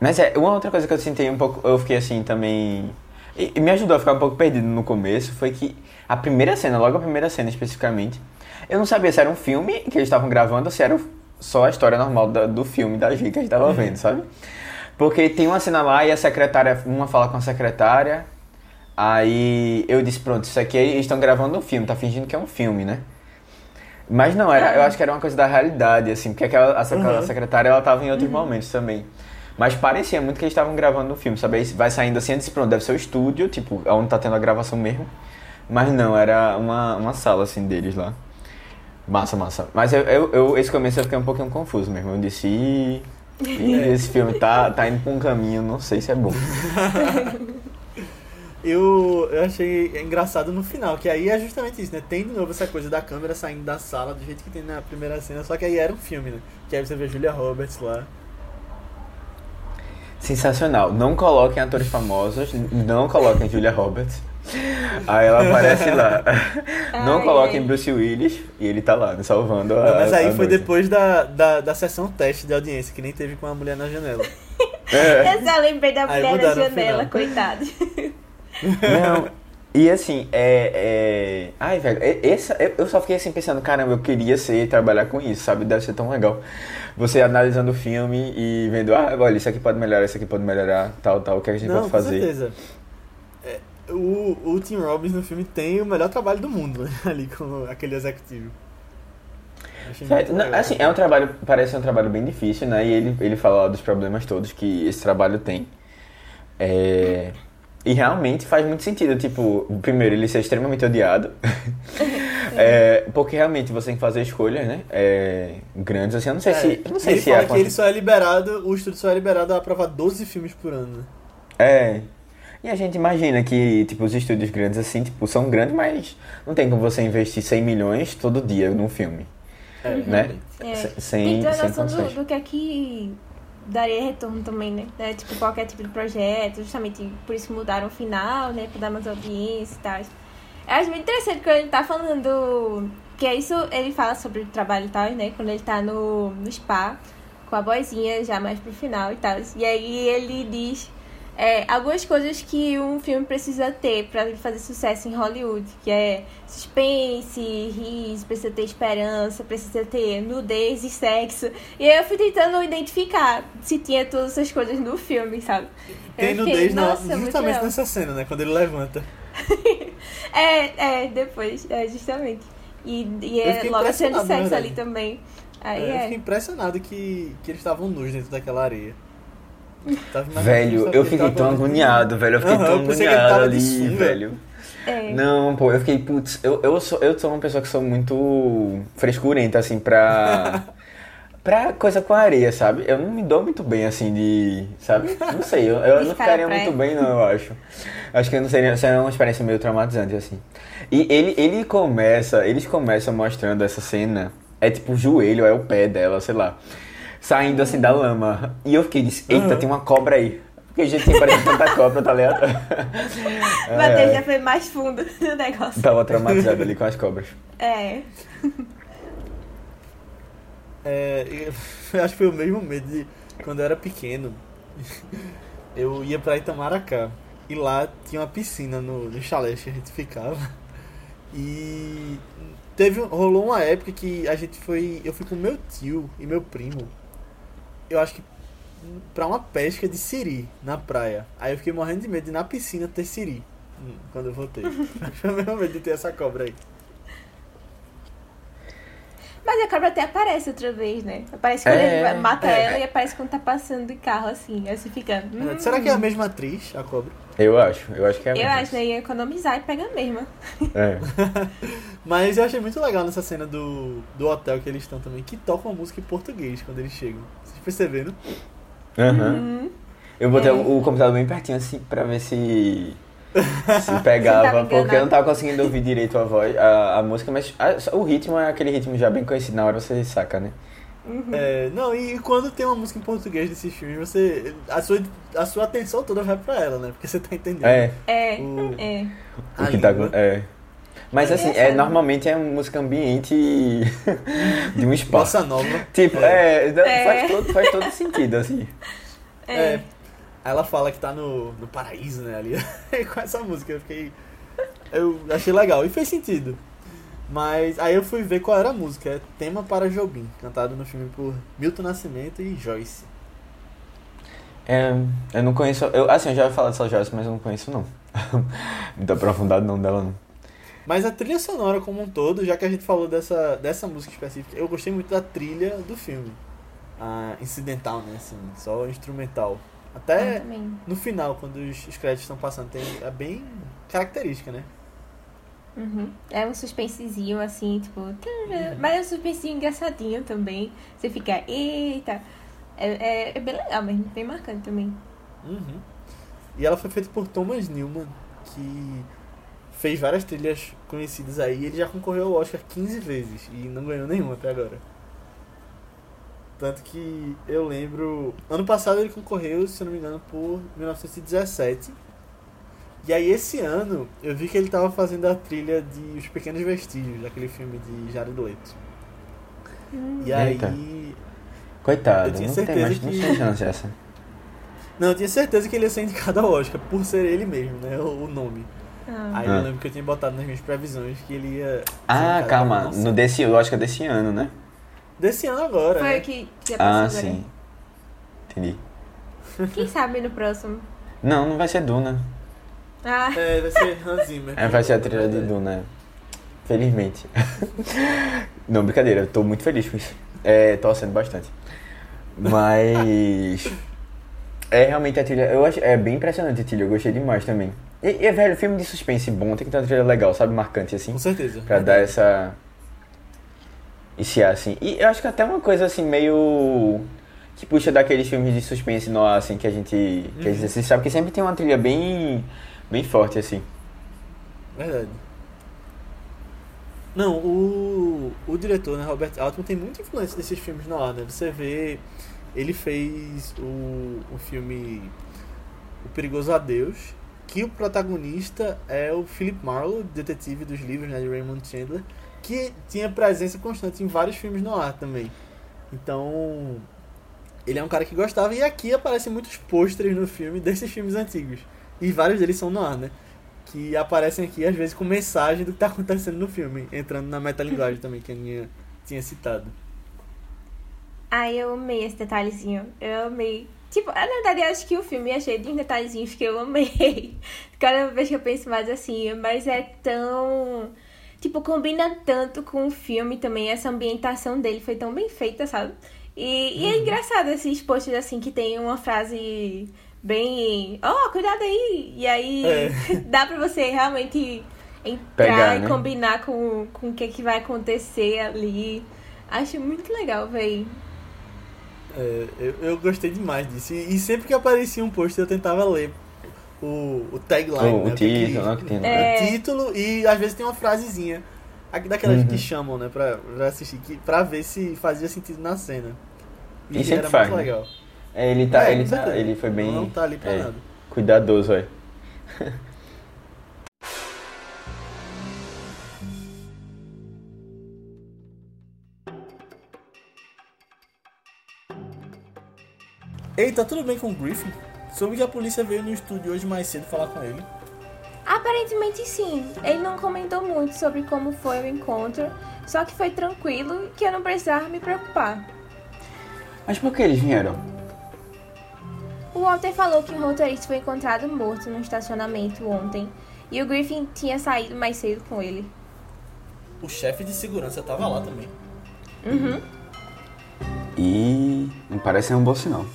B: Mas é, uma outra coisa que eu senti um pouco, eu fiquei assim também. E, e me ajudou a ficar um pouco perdido no começo foi que a primeira cena, logo a primeira cena especificamente, eu não sabia se era um filme que eles estavam gravando ou se era só a história normal da- do filme da gente que a gente tava vendo, sabe? Porque tem uma cena lá e a secretária, uma fala com a secretária, aí eu disse, pronto, isso aqui eles estão gravando um filme, tá fingindo que é um filme, né? Mas não, era, eu acho que era uma coisa da realidade, assim, porque aquela,
C: Uhum.
B: secretária ela tava em outros momentos também. Mas parecia muito que eles estavam gravando um filme, sabe? Aí vai saindo assim, eu disse, pronto, deve ser o estúdio, tipo, onde tá tendo a gravação mesmo. Mas não, era uma, uma sala, assim, deles lá. Massa, massa. Mas eu, eu, eu- esse começo eu fiquei um pouquinho confuso mesmo. Eu disse, "Ih, ih, esse filme tá, tá indo pra um caminho, não sei se é bom.
C: Eu, eu achei engraçado no final, que aí é justamente isso, né? Tem de novo essa coisa da câmera saindo da sala do jeito que tem na primeira cena, só que aí era um filme, né? Que aí você vê a Julia Roberts lá.
B: Sensacional. Não coloquem atores famosos, não coloquem Julia Roberts. Aí ela aparece lá. Não
A: Ai,
B: coloquem
A: ai.
B: Bruce Willis e ele tá lá, né, salvando a.
C: Mas aí
B: a
C: foi
B: noite.
C: depois da, da, da sessão teste de audiência, que nem teve com a mulher na janela.
B: É.
A: Eu só lembrei da
C: Aí
A: mulher na janela, coitado.
B: Não. E assim, é. é... Ai, velho, é- essa, eu só fiquei assim pensando, caramba, eu queria ser e trabalhar com isso, sabe? Deve ser tão legal. Você analisando o filme e vendo, ah, olha, isso aqui pode melhorar, isso aqui pode melhorar, tal, tal, o que a gente
C: Não,
B: pode
C: com
B: fazer.
C: certeza. É, o, o Tim Robbins no filme tem o melhor trabalho do mundo, né? Ali com aquele executivo.
B: Não, assim, é um trabalho, parece um trabalho bem difícil, né? E ele, ele fala dos problemas todos que esse trabalho tem. É, E realmente faz muito sentido, tipo, primeiro, ele ser extremamente odiado. É, porque realmente você tem que fazer escolhas, né? É, grandes, assim, eu não sei se. Eu não sei
C: ele
B: se
C: fala
B: é.
C: que ele só é liberado, o estúdio só é liberado a aprovar 12 filmes por ano. né?
B: É. E a gente imagina que, tipo, os estúdios grandes, assim, tipo, são grandes, mas não tem como você investir 100 milhões todo dia num filme.
C: É,
B: Né?
A: É.
B: Se-
A: Tem
B: Sem,
A: que ter
B: sem
A: noção do, do que é que daria retorno também, né? É, tipo, qualquer tipo de projeto, justamente por isso que mudaram o final, né? Pra dar mais audiência e tal. Eu acho muito interessante quando ele tá falando. Que é isso, ele fala sobre o trabalho e tal, né? Quando ele tá no, no spa, com a boizinha já mais pro final e tal. E aí ele diz é, algumas coisas que um filme precisa ter pra ele fazer sucesso em Hollywood, que é suspense, riso, precisa ter esperança, precisa ter nudez e sexo. E aí eu fui tentando identificar se tinha todas essas coisas no filme, sabe?
C: Tem
A: Eu fiquei,
C: nudez na,
A: nossa, muito
C: justamente nessa cena, né? Quando ele levanta.
A: É, é, depois, é, justamente. E, e
C: Eu
A: é
C: fiquei
A: logo a cena de
C: na
A: sexo ali também. Aí
C: É, Eu
A: é.
C: fiquei impressionado que, que eles estavam nus dentro daquela areia.
B: Velho, eu fiquei tão agoniado, velho. Eu fiquei tão agoniado ali, velho.
A: é.
B: Não, pô, eu fiquei, putz, eu, eu, sou, eu sou uma pessoa que sou muito frescurenta, assim, pra. pra coisa com areia, sabe? Eu não me dou muito bem, assim, de. Sabe? Não sei, eu, eu não
A: ficar
B: ficaria muito bem, não, eu acho. Acho que não seria, seria uma experiência meio traumatizante, assim. E ele, ele começa, eles começam mostrando essa cena, é tipo o joelho, é o pé dela, sei lá, saindo assim da lama. E eu fiquei, disse, eita,
C: Aham.
B: tem uma cobra aí. Porque, gente, tem parece tanta cobra, tá ligado?
A: Matheus
B: É.
A: já foi mais fundo no negócio.
B: Tava traumatizado ali com as cobras.
A: É.
C: É, eu- eu acho que foi o mesmo medo de quando eu era pequeno. Eu ia pra Itamaracá. E lá tinha uma piscina no, no chalé que a gente ficava. E teve, rolou uma época que a gente foi. Eu fui com meu tio e meu primo. Eu acho que pra uma pesca de siri na praia. Aí eu fiquei morrendo de medo de na piscina ter siri. hum, Quando eu voltei. Foi o mesmo medo de ter essa cobra aí.
A: Mas a cobra até aparece outra vez, né? Aparece quando
B: É,
A: ele mata
C: é.
A: ela e aparece quando tá passando de carro, assim. Aí você fica. hum.
C: Será que é a mesma atriz, a cobra?
B: Eu acho, eu acho que é
A: Eu
B: mesmo.
A: acho, né? Ia economizar e pega a mesma.
B: É.
C: Mas eu achei muito legal nessa cena do, do hotel que eles estão também, que tocam uma música em português quando eles chegam. Vocês perceberam?
B: Aham.
A: Hum.
B: Eu botei
A: É.
B: o, o computador bem pertinho assim pra ver se. Se pegava,
A: tava
B: porque eu não tava conseguindo ouvir direito a voz, a, a música, mas a- o ritmo é aquele ritmo já bem conhecido, na hora você saca, né?
C: É, não, e quando tem uma música em português desses filmes, você. A sua, a sua atenção toda vai pra ela, né? Porque você tá entendendo.
B: É,
A: É,
C: O-
A: é.
B: o que tá. É. Mas assim, é, normalmente é música ambiente de um espaço.
C: Bossa nova.
B: Tipo, é,
A: É.
B: Faz, todo, faz todo sentido, assim.
A: É.
C: Aí ela fala que tá no, no paraíso, né, ali. Com essa música eu fiquei. Eu achei legal e fez sentido. Mas aí eu fui ver qual era a música. É Tema para Jobim, cantado no filme por Milton Nascimento e Joyce.
B: É, eu não conheço. Eu, assim, eu já ouvi falar dessa Joyce, mas eu não conheço, não. Muito aprofundado não dela, não.
C: Mas a trilha sonora como um todo, já que a gente falou dessa, dessa música específica, eu gostei muito da trilha do filme. A incidental, né? Assim, só instrumental. Até no final, quando os, os créditos estão passando, tem, é bem característica, né?
A: Uhum. É um suspensezinho, assim, tipo. tarará. Mas é um suspensinho engraçadinho também. Você fica, eita. É, é, é bem legal mesmo, bem marcante também.
C: Uhum. E ela foi feita por Thomas Newman, que fez várias trilhas conhecidas aí. Ele já concorreu ao Oscar 15 vezes e não ganhou nenhuma até agora. Tanto que eu lembro. Ano passado ele concorreu, se não me engano, por 1917. E aí esse ano eu vi que ele tava fazendo a trilha de Os Pequenos Vestígios, daquele filme de Jared Leto. E
B: Eita.
C: aí.
B: Coitado,
C: Eu tinha
B: não tem
C: certeza
B: mais não
C: que-
B: tem chance essa.
C: Não, eu tinha certeza que ele ia ser indicado ao Oscar, por ser ele mesmo, né? O, o nome.
A: Ah.
C: Aí
B: Ah.
C: eu lembro que eu tinha botado nas minhas previsões que ele ia.
B: Ah, calma, no desse, é desse ano, né?
C: Desse ano agora.
A: Foi
C: né?
A: o que já
B: Ah,
A: passou
B: sim. Entendi.
A: Quem sabe no próximo?
B: Não, não vai ser Duna.
A: Ah,
C: É, vai ser Hans Zimmer.
B: É, vai ser a trilha de Duna. é. Felizmente. Não, brincadeira, eu tô muito feliz com isso. É, torcendo bastante. Mas. É realmente a trilha. Eu acho. É bem impressionante a trilha, eu gostei demais também. E, e velho, filme de suspense bom tem que ter uma trilha legal, sabe? Marcante assim.
C: Com certeza.
B: Pra dar essa. Esse ar, assim. E eu acho que até uma coisa assim, meio. Que puxa daqueles filmes de suspense no ar, assim, que a gente. Que a gente assiste, sabe? Que sempre tem uma trilha bem. Bem forte, assim.
C: Verdade. Não, o, o diretor, né, Robert Altman, tem muita influência desses filmes no ar, né? Você vê, ele fez o, o filme O Perigoso Adeus, que o protagonista é o Philip Marlowe, detetive dos livros né, de Raymond Chandler, que tinha presença constante em vários filmes no ar também. Então, ele é um cara que gostava, e aqui aparecem muitos pôsteres no filme desses filmes antigos. E vários deles são no ar, né? que aparecem aqui, às vezes, com mensagem do que está acontecendo no filme, entrando na metalinguagem também, que a Aninha tinha citado.
A: Ai, eu amei esse detalhezinho. Eu amei. Tipo, na verdade, eu acho que o filme é cheio de detalhezinhos que eu amei. Cada vez que eu penso mais assim, mas é tão. Tipo, combina tanto com o filme também. Essa ambientação dele foi tão bem feita, sabe? E, e é uhum. engraçado esses posts assim que tem uma frase bem, ó, oh, cuidado aí. E aí é. dá pra você realmente entrar Pegar, e né? combinar com, com o que, que vai acontecer ali. Acho muito legal, véi.
C: É, eu, eu gostei demais disso. E, e, sempre que aparecia um post eu tentava ler o, o tagline,
B: o, né? O título, que, que tem,
C: né? é... título e às vezes tem uma frasezinha. Daquelas uhum. que chamam, né, pra, pra assistir, que, pra ver se fazia sentido na cena.
B: E, e era faz, muito né? legal. É, ele tá, é, ele, tá, ele foi bem.
C: Não tá ali pra
B: é,
C: nada.
B: Cuidadoso, velho.
C: Ei, tá tudo bem com o Griffin? Soube que a polícia veio no estúdio hoje mais cedo falar com ele.
A: Aparentemente sim. Ele não comentou muito sobre como foi o encontro, só que foi tranquilo que eu não precisava me preocupar.
B: Mas por que eles vieram?
A: O Walter falou que o motorista foi encontrado morto no estacionamento ontem e o Griffin tinha saído mais cedo com ele.
C: O chefe de segurança estava lá também.
A: Uhum.
B: E não parece ser um bom sinal.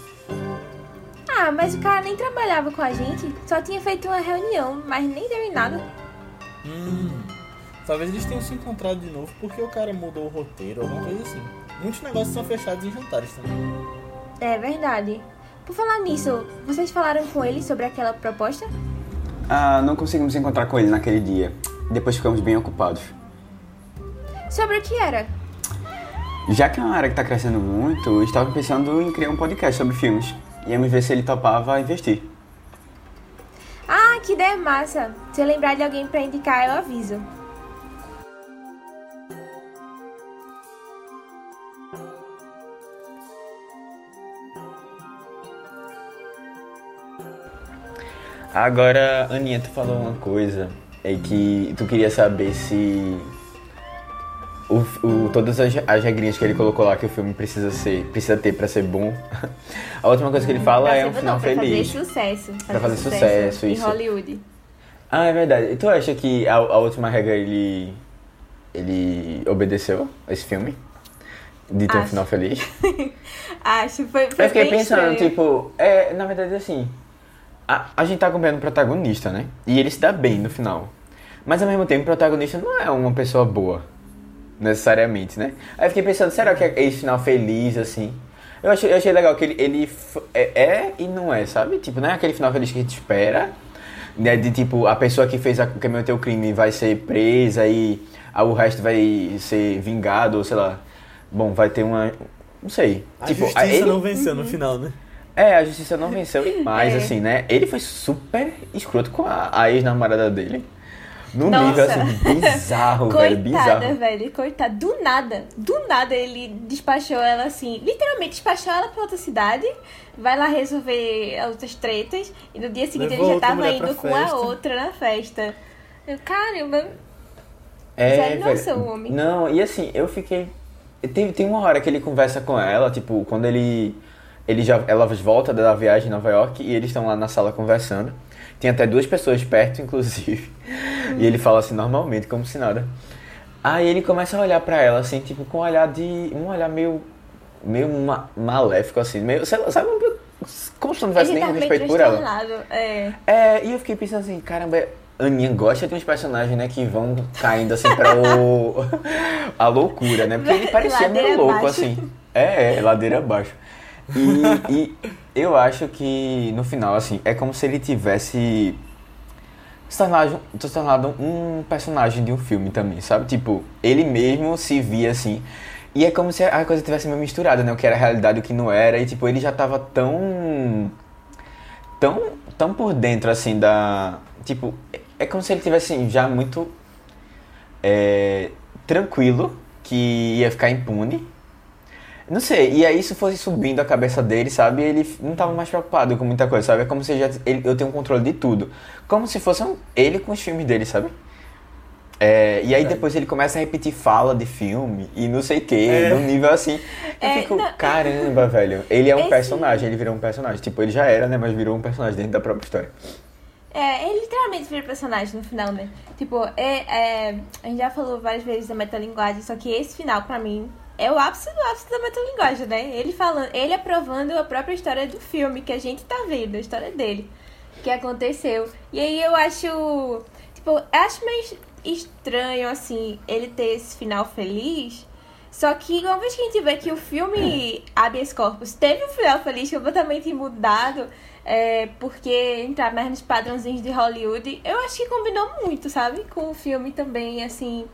A: Ah, mas o cara nem trabalhava com a gente, só tinha feito uma reunião, mas nem deu em nada.
C: Hum, talvez eles tenham se encontrado de novo porque o cara mudou o roteiro, alguma coisa assim. Muitos negócios são fechados em jantares também.
A: É verdade. Por falar nisso, vocês falaram com ele sobre aquela proposta?
B: Ah, não conseguimos encontrar com ele naquele dia. Depois ficamos bem ocupados.
A: Sobre o que era?
B: Já que é uma área que está crescendo muito, estava pensando em criar um podcast sobre filmes. Íamos ver se ele topava investir.
A: Ah, que ideia massa! Se eu lembrar de alguém para indicar, eu aviso.
B: Agora, Aninha, tu falou uma coisa é que tu queria saber se o, o, todas as, as regrinhas que ele colocou lá que o filme precisa ser precisa ter para ser bom. A última coisa que ele fala é um final
A: não,
B: pra
A: feliz. Fazer sucesso,
B: fazer pra fazer sucesso, sucesso
A: em
B: isso.
A: Hollywood.
B: Ah, é verdade. E tu acha que a, a última regra ele ele obedeceu esse filme? De ter Acho. um final feliz?
A: Acho, foi, foi
B: Eu fiquei
A: pensando,
B: estranho. tipo, é, na verdade assim, a, a gente tá acompanhando o protagonista, né? E ele se dá bem no final. Mas ao mesmo tempo, o protagonista não é uma pessoa boa, necessariamente, né? Aí eu fiquei pensando, será que é esse final feliz, assim? Eu achei, eu achei legal que ele, ele é, é, e não é, sabe? Tipo, não é aquele final feliz que a gente espera, né? De tipo, a pessoa que fez a, que cometeu o crime vai ser presa e a, o resto vai ser vingado, ou sei lá. Bom, vai ter uma. Não sei.
C: A
B: tipo,
C: justiça ele, não venceu uhum. no final, né?
B: É, a justiça não venceu. E mais, é. assim, né? Ele foi super escroto com a, a ex-namorada dele. Num Nossa. nível assim, bizarro, velho. Bizarro.
A: velho. Coitada. Do nada. Do nada ele despachou ela assim. Literalmente despachou ela pra outra cidade. Vai lá resolver outras tretas. E no dia seguinte Levou ele já tava indo com a outra na festa. Eu, caramba.
B: É,
A: Sério, nossa, o homem.
B: Não, e assim, eu fiquei. Tem, tem uma hora que ele conversa com ela, tipo, quando ele ele já, ela volta da viagem em Nova York e eles estão lá na sala conversando. Tem até duas pessoas perto, inclusive. E ele fala assim normalmente, como se nada. Aí ele começa a olhar pra ela, assim, tipo, com um olhar de. um olhar meio. meio ma maléfico, assim, meio. Sabe? Como se não tivesse nem
A: tá
B: respeito por ela.
A: É.
B: É, e eu fiquei pensando assim, caramba, Aninha gosta de uns personagens, né, que vão caindo assim pra o. a loucura, né? Porque ele parecia meio louco,
A: abaixo.
B: assim. É, é, ladeira abaixo. E, e eu acho que no final, assim, é como se ele tivesse se tornado, se tornado um personagem de um filme também, sabe? Tipo, ele mesmo se via assim. E é como se a coisa tivesse meio misturada, né? O que era realidade o que não era. E tipo, ele já tava tão. tão. tão por dentro assim da. Tipo, é- como se ele tivesse já muito. é, tranquilo que ia ficar impune. Não sei, e aí isso fosse subindo a cabeça dele, sabe? Ele não tava mais preocupado com muita coisa, sabe? É como se já, ele, eu tenho um controle de tudo. Como se fosse um- ele com os filmes dele, sabe? É, e aí
C: É.
B: depois ele começa a repetir fala de filme e não sei o que,
C: É.
B: num nível assim. Eu
A: É,
B: fico,
A: não,
B: caramba, velho. Ele é um
A: esse-
B: personagem, ele virou um personagem. Tipo, ele já era, né? Mas virou um personagem dentro da própria história.
A: É, ele literalmente vira personagem no final, né? Tipo, é, é, a gente já falou várias vezes da metalinguagem, só que esse final, pra mim, é o ápice do ápice da metalinguagem, né? Ele falando, ele aprovando a própria história do filme que a gente tá vendo, a história dele, que aconteceu. E aí eu acho, tipo, eu acho meio estranho, assim, ele ter esse final feliz. Só que uma vez que a gente vê que o filme Habeas Corpus teve um final feliz completamente mudado, é, porque entrar mais nos padrãozinhos de Hollywood, eu acho que combinou muito, sabe? Com o filme também, assim.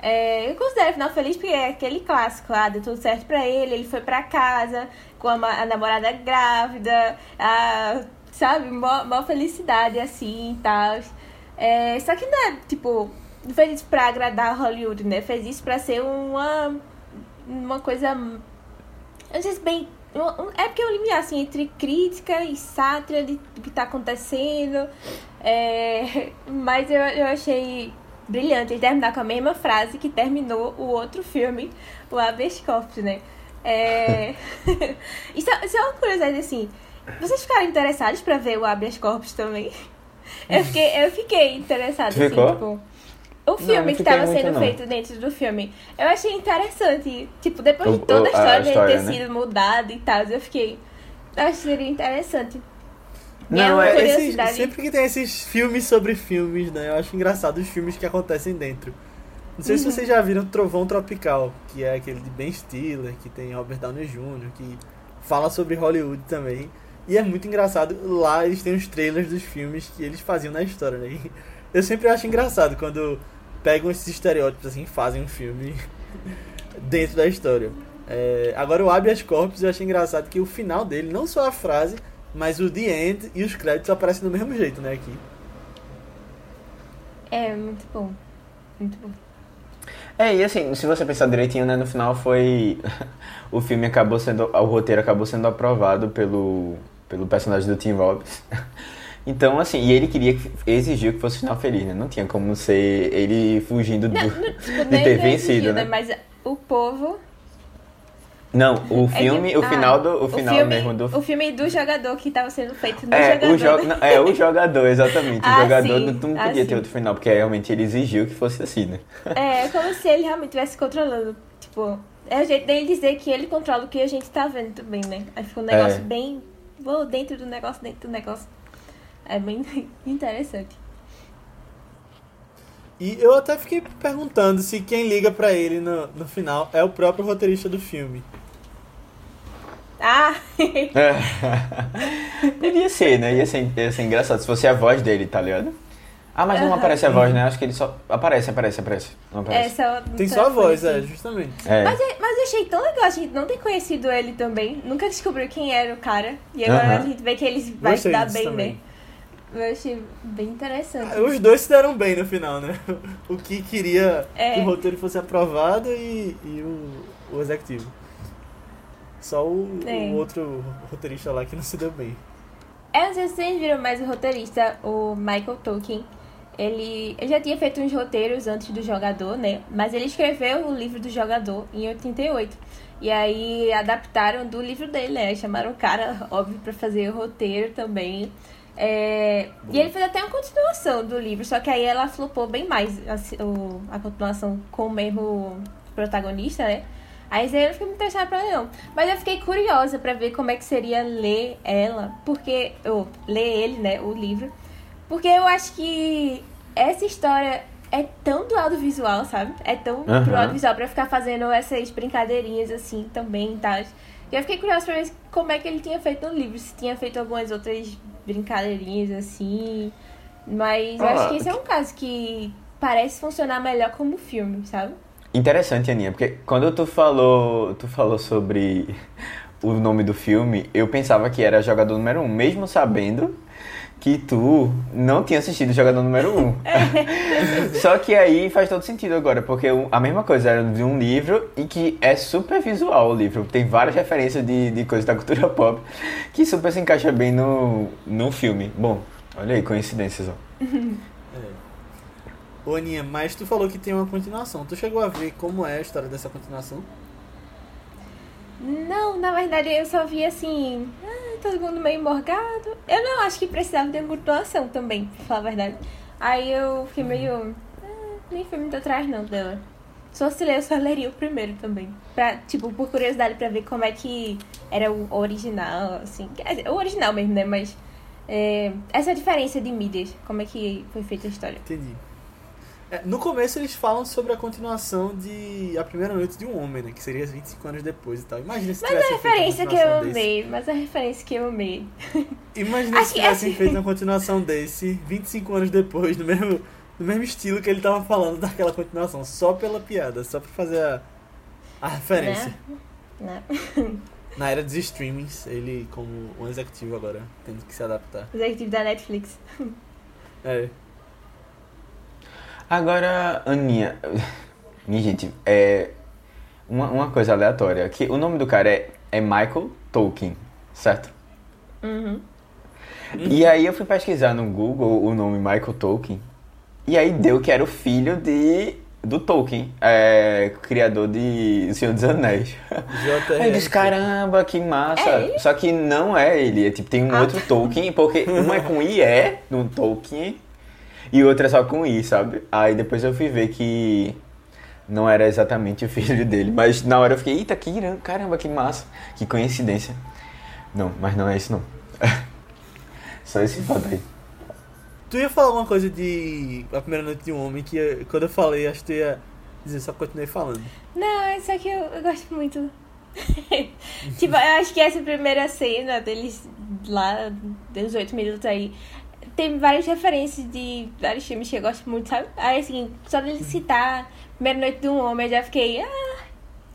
A: É, eu considero o final feliz porque é aquele clássico, ah, deu tudo certo pra ele, ele foi pra casa com a, a namorada grávida, a, sabe? Mó, felicidade assim e tal. É, só que não é, tipo, não fez isso pra agradar Hollywood, né? Fez isso pra ser uma, uma coisa. Sei se bem. É porque eu limiar assim entre crítica e sátira de, do que tá acontecendo. É, mas eu, eu achei brilhante ele terminar com a mesma frase que terminou o outro filme, o Habeas Corpus, né? É... isso, é- isso é uma curiosidade assim. Vocês ficaram interessados pra ver o Habeas Corpus também? Eu fiquei, eu fiquei interessada, assim, tipo. O
B: não
A: filme que
B: fiquei
A: estava sendo
B: não.
A: feito dentro do filme. Eu achei interessante. Tipo, depois
B: O-
A: de toda a
B: a
A: história dele
B: história,
A: ter
B: né?
A: sido mudada e tal, eu fiquei. Eu que seria interessante.
B: Não,
A: é
B: é-
C: Esses- sempre que tem esses filmes sobre filmes, né? Eu acho engraçado os filmes que acontecem dentro. Não sei
A: Uhum.
C: se vocês já viram Trovão Tropical, que é aquele de Ben Stiller, que tem Robert Downey Jr., que fala sobre Hollywood também. E é muito engraçado. Lá eles têm os trailers dos filmes que eles faziam na história, né? E eu sempre acho engraçado quando pegam esses estereótipos assim e fazem um filme dentro da história. É, agora o Habeas Corpus eu achei engraçado que o final dele, não só a frase, mas o The End e os créditos aparecem do mesmo jeito, né, aqui.
A: É, muito bom. Muito bom.
B: É, e assim, se você pensar direitinho, né, no final foi. o filme acabou sendo. O roteiro acabou sendo aprovado pelo, pelo personagem do Tim Robbins. Então, assim, e ele queria que exigiu que fosse final feliz, né? Não tinha como ser ele fugindo do,
A: Não, não, tipo,
B: de ter vencido,
A: exigiu,
B: né?
A: Mas o povo.
B: Não, o
A: é
B: filme,
A: que-
B: o
A: ah,
B: final do. O final
A: filme,
B: mesmo do.
A: O filme do jogador que estava sendo feito no
B: É
A: jogador.
B: o, jo não, é, o jogador, exatamente.
A: Ah,
B: o jogador
A: sim.
B: não, não
A: Ah,
B: podia
A: sim.
B: ter outro final, porque realmente ele exigiu que fosse assim, né?
A: É, como se ele realmente estivesse controlando. Tipo, é o jeito dele dizer que ele controla o que a gente tá vendo também, né? Aí fica um negócio
B: É.
A: bem. Vou dentro do negócio, dentro do negócio. É bem interessante.
C: E eu até fiquei perguntando se quem liga pra ele no, no final é o próprio roteirista do filme.
A: Ah!
B: É. Podia ser, né? Ia ser, ia ser engraçado se fosse a voz dele, tá ligado? Ah, mas não
A: Aham.
B: aparece a voz, né? Acho que ele só. Aparece, aparece, aparece. Não aparece.
A: Essa
C: Tem só a voz, é,
A: é.
C: justamente.
B: É.
A: Mas, eu- mas eu achei tão legal a gente não ter conhecido ele também. Nunca descobriu quem era o cara. E agora
B: Aham.
A: a gente vê que ele vai
C: Gostei
A: se dar bem,
C: também.
A: né? Eu achei bem interessante.
C: Os dois se deram bem no final, né? O que queria
A: É.
C: que o roteiro fosse aprovado e, e o, o executivo. Só o,
A: É.
C: o outro roteirista lá que não se deu bem.
A: É, não sei se vocês viram, mas o roteirista, o Michael Tolkien, ele, ele já tinha feito uns roteiros antes do jogador, né? Mas ele escreveu o livro do jogador em 88. E aí adaptaram do livro dele, né? Chamaram o cara, óbvio, pra fazer o roteiro também. É, e ele fez até uma continuação do livro, só que aí ela flopou bem mais a, o, a continuação com o mesmo protagonista, né? Aí eu não fiquei muito interessada pra ler, não. Mas eu fiquei curiosa pra ver como é que seria ler ela, porque. Ou ler ele, né? O livro. Porque eu acho que essa história é tão do audiovisual, sabe? É tão uhum. pro audiovisual pra ficar fazendo essas brincadeirinhas assim também e tal. E eu fiquei curiosa pra ver como é que ele tinha feito no livro, se tinha feito algumas outras brincadeirinhas assim. Mas eu ah, acho que esse é um caso que parece funcionar melhor como filme, sabe?
B: Interessante, Aninha, porque quando tu falou, tu falou sobre o nome do filme, eu pensava que era Jogador Número 1, um, mesmo sabendo que tu não tinha assistido Jogador Número 1. Um. Só que aí faz todo sentido agora, porque a mesma coisa era de um livro e que é super visual o livro. Tem várias referências de, de coisas da cultura pop que super se encaixa bem no, no filme. Bom, olha aí, coincidências, ó.
C: É. Ô Aninha, mas tu falou que tem uma continuação. Tu chegou a ver como é a história dessa continuação?
A: Não, na verdade eu só vi assim, todo mundo meio morgado. Eu não acho que precisava de continuação também, pra falar a verdade. Aí eu fiquei meio. Ah, nem fui muito atrás não dela. Se ler, eu só leria o primeiro também. Pra, tipo, por curiosidade pra ver como é que era o original, assim. O original mesmo, né? Mas. É, essa diferença de mídias, como é que foi feita a história.
C: Entendi. É, no começo eles falam sobre a continuação de A Primeira Noite de um Homem, né? Que seria 25 anos depois e tal. Imagina se
A: Mas a referência que eu amei, mas a referência que eu amei.
C: Imagina se tivessem feito uma continuação desse 25 anos depois, no mesmo, no mesmo estilo que ele tava falando daquela continuação, só pela piada, só pra fazer a, a referência.
A: Né? Né?
C: Na era dos streamings, ele como um executivo agora, tendo que se adaptar.
A: Executivo da Netflix.
C: É.
B: Agora, Aninha. Minha gente, é. Uma, uma coisa aleatória. Que o nome do cara é, é Michael Tolkien, certo?
A: Uhum.
B: E aí eu fui pesquisar no Google o nome Michael Tolkien. E aí deu que era o filho de do Tolkien, é, criador de O Senhor dos Anéis. Aí eu disse, caramba, que massa.
A: É
B: Só que não é ele, é, tipo, tem um ah. outro Tolkien, porque um é com IE no Tolkien e outra é só com I, sabe? Aí depois eu fui ver que não era exatamente o filho dele. Mas na hora eu fiquei, eita, que irã, caramba, que massa, que coincidência. Não, mas não é isso não. só esse fato aí.
C: Tu ia falar uma coisa de A Primeira Noite de um Homem que quando eu falei, acho que tu ia dizer, só continuei falando.
A: Não, isso aqui eu, eu gosto muito. tipo, eu acho que essa primeira cena deles lá, dos oito minutos aí, tem várias referências de vários filmes que eu gosto muito, sabe? Aí, assim, só dele citar Primeira Noite de um Homem, eu já fiquei, ah,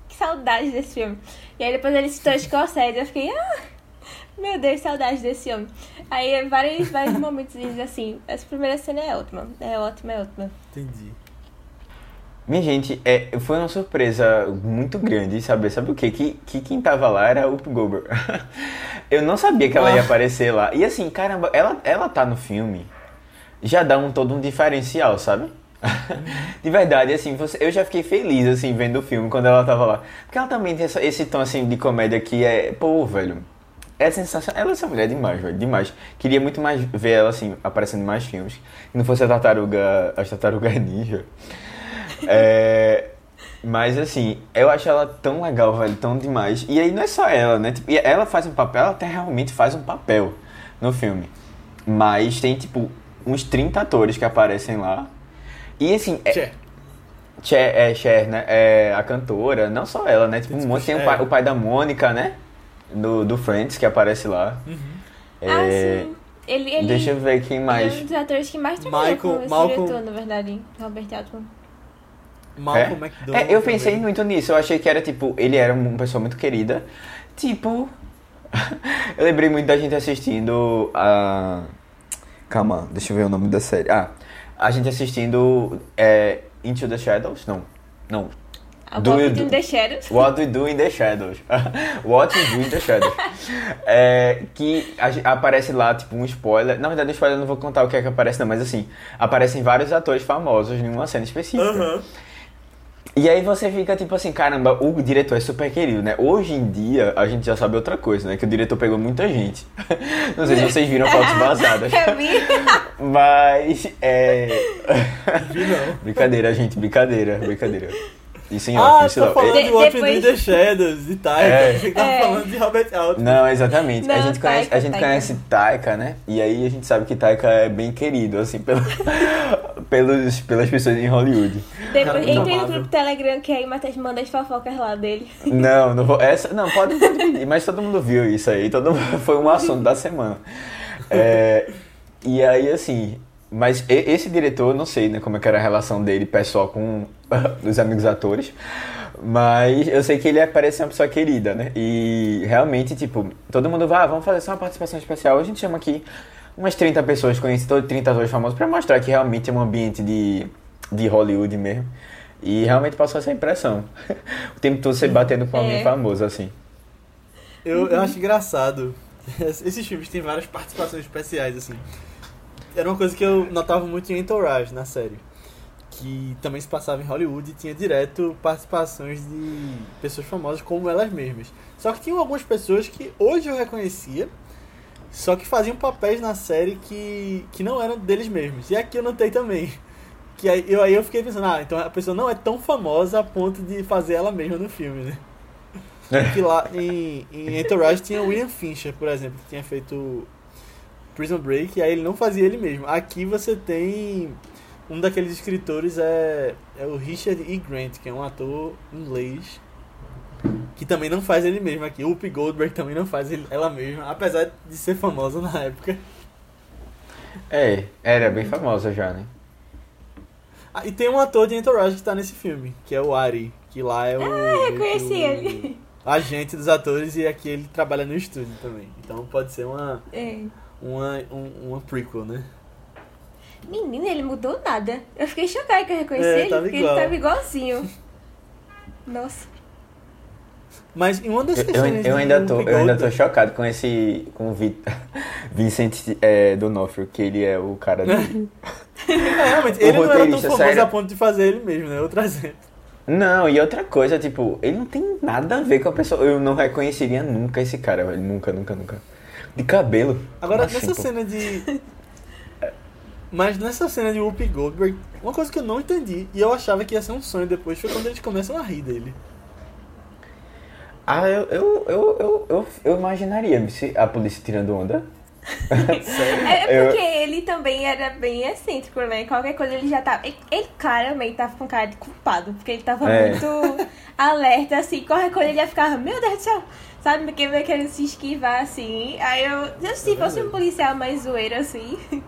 A: que saudade desse filme. E aí depois ele citou Scorsese, eu fiquei, ah, meu Deus, saudade desse homem. Aí, vários, vários momentos assim, essa primeira cena é ótima, é ótima, é ótima.
C: Entendi.
B: Minha gente, é, foi uma surpresa muito grande saber, sabe o quê? Que, que quem tava lá era o Goldberg. Eu não sabia que ela ia ah. aparecer lá. E assim, caramba, ela, ela tá no filme, já dá um todo um diferencial, sabe? de verdade, assim, você, eu já fiquei feliz, assim, vendo o filme quando ela tava lá. Porque ela também tem essa, esse tom, assim, de comédia que é, pô, velho, é sensacional. Ela é essa mulher demais, velho, demais. Queria muito mais ver ela, assim, aparecendo em mais filmes. Que não fosse a Tartaruga, a Tartaruga Ninja. É, mas assim, eu acho ela tão legal, velho, tão demais. E aí não é só ela, né? Tipo, ela faz um papel, ela até realmente faz um papel no filme. Mas tem, tipo, uns 30 atores que aparecem lá. E assim. É, Cher. Cher, é, Cher, né? É a cantora, não só ela, né? Tipo, um monte, tem o pai, o pai, da Mônica, né? Do, do Friends, que aparece lá.
A: Uhum. É, ah, sim. Ele, ele,
B: deixa eu ver quem mais.
A: Ele é um dos atores que mais trabalhou Michael, com esse Malcolm... diretor, na verdade, Robert Altman.
C: Malcolm
B: é? McDowell. É, eu pensei também. muito nisso. Eu achei que era tipo, ele era uma pessoa muito querida. Tipo. eu lembrei muito da gente assistindo a. Calma, deixa eu ver o nome da série. Ah, a gente assistindo é, Into the Shadows? Não. Não.
A: Do What We Do in the Shadows.
B: What We Do in the Shadows. What We Do in the Shadows. é, que a, aparece lá, tipo, um spoiler. Na verdade, o spoiler eu não vou contar o que é que aparece, não, mas assim, aparecem vários atores famosos em uma cena específica.
C: Uhum.
B: E aí você fica tipo assim, caramba, o diretor é super querido, né? Hoje em dia a gente já sabe outra coisa, né? Que o diretor pegou muita gente. Não sei se vocês viram fotos vazadas.
A: Eu vi.
B: Mas é.
C: Vi não.
B: brincadeira, gente, brincadeira, brincadeira. Isso em
C: Ah,
B: off, isso
C: você tá
B: não.
C: falando
A: De-
C: de Do
A: depois-
C: in the Shadows e Taika.
B: É.
C: Você tava
A: É.
C: falando de Robert Altman.
B: Não, exatamente. a
A: Não,
B: gente conhece,
A: Taika,
B: a gente
A: Taika.
B: conhece Taika, né? E aí a gente sabe que Taika é bem querido, assim, pelo, pelos, pelas pessoas em Hollywood.
A: Depois, entrei no grupo Telegram que aí o Matheus manda as fofocas lá dele.
B: Não, não vou. Essa, não, pode, pode pedir, mas todo mundo viu isso aí. Todo mundo, foi um assunto da semana. É, e aí, assim. Mas esse diretor, eu não sei né, como é que era a relação dele pessoal com os amigos atores. Mas eu sei que ele é- parece ser uma pessoa querida, né? E realmente, tipo, todo mundo vai, ah, vamos fazer só uma participação especial. A gente chama aqui umas 30 pessoas conhecidas, 30 atores famosos, pra mostrar que realmente é um ambiente de, de Hollywood mesmo. E realmente passou essa impressão. o tempo todo você batendo com alguém
A: É.
B: famoso, assim.
C: Eu, eu acho engraçado. Esses filmes têm várias participações especiais, assim. Era uma coisa que eu notava muito em Entourage, na série. Que também se passava em Hollywood e tinha direto participações de pessoas famosas como elas mesmas. Só que tinham algumas pessoas que hoje eu reconhecia, só que faziam papéis na série que, que não eram deles mesmos. E aqui eu notei também. Que aí eu, aí eu fiquei pensando, ah, então a pessoa não é tão famosa a ponto de fazer ela mesma no filme, né? que lá em, em Entourage tinha William Fincher, por exemplo, que tinha feito Prison Break, e aí ele não fazia ele mesmo. Aqui você tem um daqueles escritores é, é o Richard E. Grant, que é um ator inglês que também não faz ele mesmo aqui. O Whoopi Goldberg também não faz ele- ela mesma, apesar de ser famosa na época.
B: É, era bem famosa já, né?
C: Ah, e tem um ator de Entourage que tá nesse filme, que é o Ari, que lá é o,
A: Ah, eu conheci
C: o
A: ele.
C: agente dos atores e aqui ele trabalha no estúdio também. Então pode ser uma
A: É.
C: uma, um, uma prequel, né?
A: Menina, ele mudou nada. Eu fiquei chocada que eu reconheci
C: É,
A: ele,
C: tava
A: porque
C: igual.
A: ele tava igualzinho. Nossa.
C: Mas em uma das
B: Eu,
C: questões
B: eu
C: de
B: ainda tô, eu ainda tô chocado com esse. com o Vi- Vincent é, D'Onofrio, que ele é o cara dele.
C: É, realmente,
B: O
C: ele não era tão famoso
B: sério.
C: a ponto de fazer ele mesmo, né? Outro exemplo.
B: Não, e outra coisa, tipo, ele não tem nada a ver com a pessoa. Eu não reconheceria nunca esse cara, velho. Nunca, nunca, nunca. De cabelo.
C: Agora,
B: assim,
C: nessa
B: pô?
C: cena de... Mas nessa cena de Whoopi Goldberg, uma coisa que eu não entendi, e eu achava que ia ser um sonho depois, foi quando eles começam a rir dele.
B: Ah, eu, eu, eu, eu, eu, eu imaginaria se a polícia tirando onda.
C: Sério?
A: É
B: Eu-
A: porque ele também era bem excêntrico, né? Qualquer coisa ele já tava. Ele, ele claramente tava com cara de culpado, porque ele tava
B: É.
A: muito alerta, assim. Qualquer coisa ele já ficava, meu Deus do céu, sabe? Porque meio querendo se esquivar, assim. Aí eu, eu se fosse um policial mais zoeiro, assim.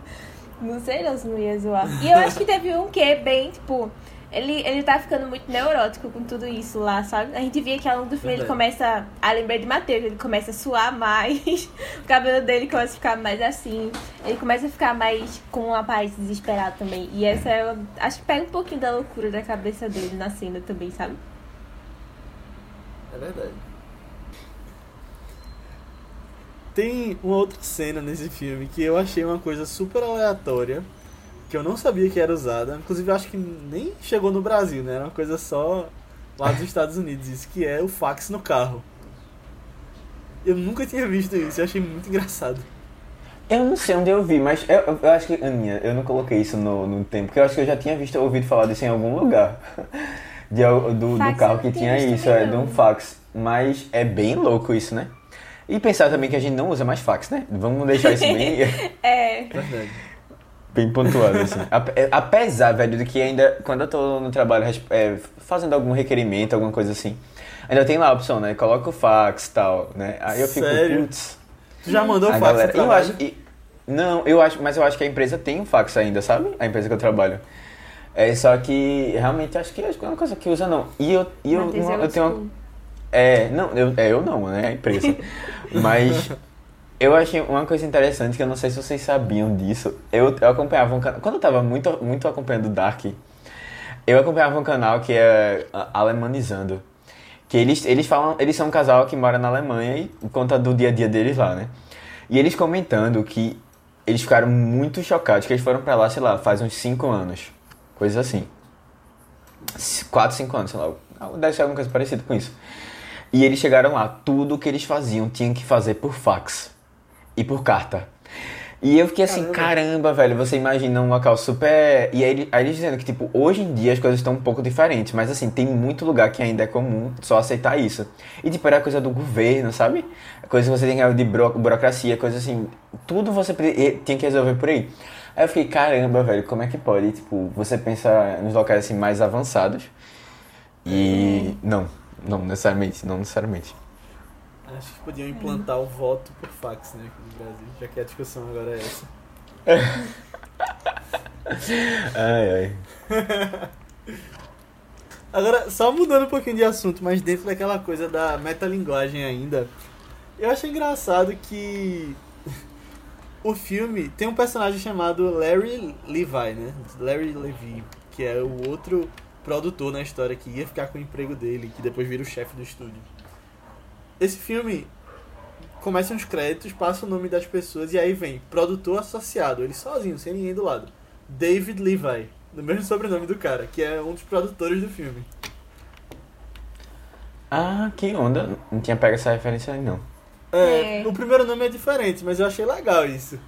A: Não sei não se não ia zoar. E eu acho que teve um que é bem, tipo. Ele, ele tá ficando muito neurótico com tudo isso lá, sabe? A gente via que ao longo do filme ele começa a lembrar de Matheus, ele começa a suar mais, o cabelo dele começa a ficar mais assim, ele começa a ficar mais com uma aparência desesperada também. E essa eu acho que pega um pouquinho da loucura da cabeça dele na cena também, sabe?
C: É verdade. Tem uma outra cena nesse filme que eu achei uma coisa super aleatória, que eu não sabia que era usada. Inclusive, eu acho que nem chegou no Brasil, né? Era uma coisa só lá dos Estados Unidos, isso que é o fax no carro. Eu nunca tinha visto isso, eu achei muito engraçado.
B: Eu não sei onde eu vi, mas eu, eu- acho que, Aninha, eu não coloquei isso no, no tempo, porque eu acho que eu já tinha visto, ouvido falar disso em algum lugar. De, do, do
A: eu
B: carro que
A: tinha
B: isso, é, de um fax. Mas é bem louco isso, né? E pensar também que a gente não usa mais fax, né? Vamos deixar isso bem,
A: É.
C: Verdade.
B: bem pontuado, assim. É, Apesar, velho, de que ainda, quando eu tô no trabalho é, fazendo algum requerimento, alguma coisa assim, ainda tem lá a opção, né? Coloca o fax e tal, né? Aí eu fico,
C: Sério?
B: putz...
C: Tu já mandou fax
B: galera, eu acho, e- não, eu acho, mas eu acho que a empresa tem um fax ainda, sabe? A empresa que eu trabalho. É só que realmente acho que é uma coisa que usa não. E eu, e eu, não-
A: é
B: eu tenho uma. É, não, eu, é, eu não, né? A empresa. Mas eu achei uma coisa interessante que eu não sei se vocês sabiam disso. Eu, eu acompanhava um canal. Quando eu tava muito, muito acompanhando o Dark, eu acompanhava um canal que é Alemanizando. Que eles, eles falam, eles são um casal que mora na Alemanha e conta do dia a dia deles lá, né? E eles comentando que eles ficaram muito chocados, que eles foram pra lá, sei lá, faz uns 5 anos. Coisa assim. 4, 5 anos, sei lá. Deve ser alguma coisa parecida com isso. E eles chegaram lá, tudo que eles faziam tinham que fazer por fax e por carta. E eu fiquei assim, caramba, caramba velho, você imagina um local super. E aí, aí eles dizendo que, tipo, hoje em dia as coisas estão um pouco diferentes, mas assim, tem muito lugar que ainda é comum só aceitar isso. E tipo, era coisa do governo, sabe? Coisa que você tem que de buro burocracia, coisa assim. Tudo você tinha que resolver por aí. Aí eu fiquei, caramba, velho, como é que pode? tipo, você pensa nos locais assim mais avançados. E. Não, não necessariamente, não necessariamente.
C: Acho que podiam implantar o voto por fax, né, aqui no Brasil, já que a discussão agora é essa.
B: ai, ai.
C: Agora, só mudando um pouquinho de assunto, mas dentro daquela coisa da metalinguagem ainda, eu acho engraçado que o filme tem um personagem chamado Larry Levi, né? Larry Levy, que é o outro produtor na história que ia ficar com o emprego dele, que depois vira o chefe do estúdio. Esse filme começa uns créditos, passa o nome das pessoas e aí vem produtor associado, ele sozinho, sem ninguém do lado. David Levi, do mesmo sobrenome do cara, que é um dos produtores do filme.
B: Ah, que onda. Não tinha pego essa referência aí, não.
C: É, é. O primeiro nome é diferente, mas eu achei legal isso.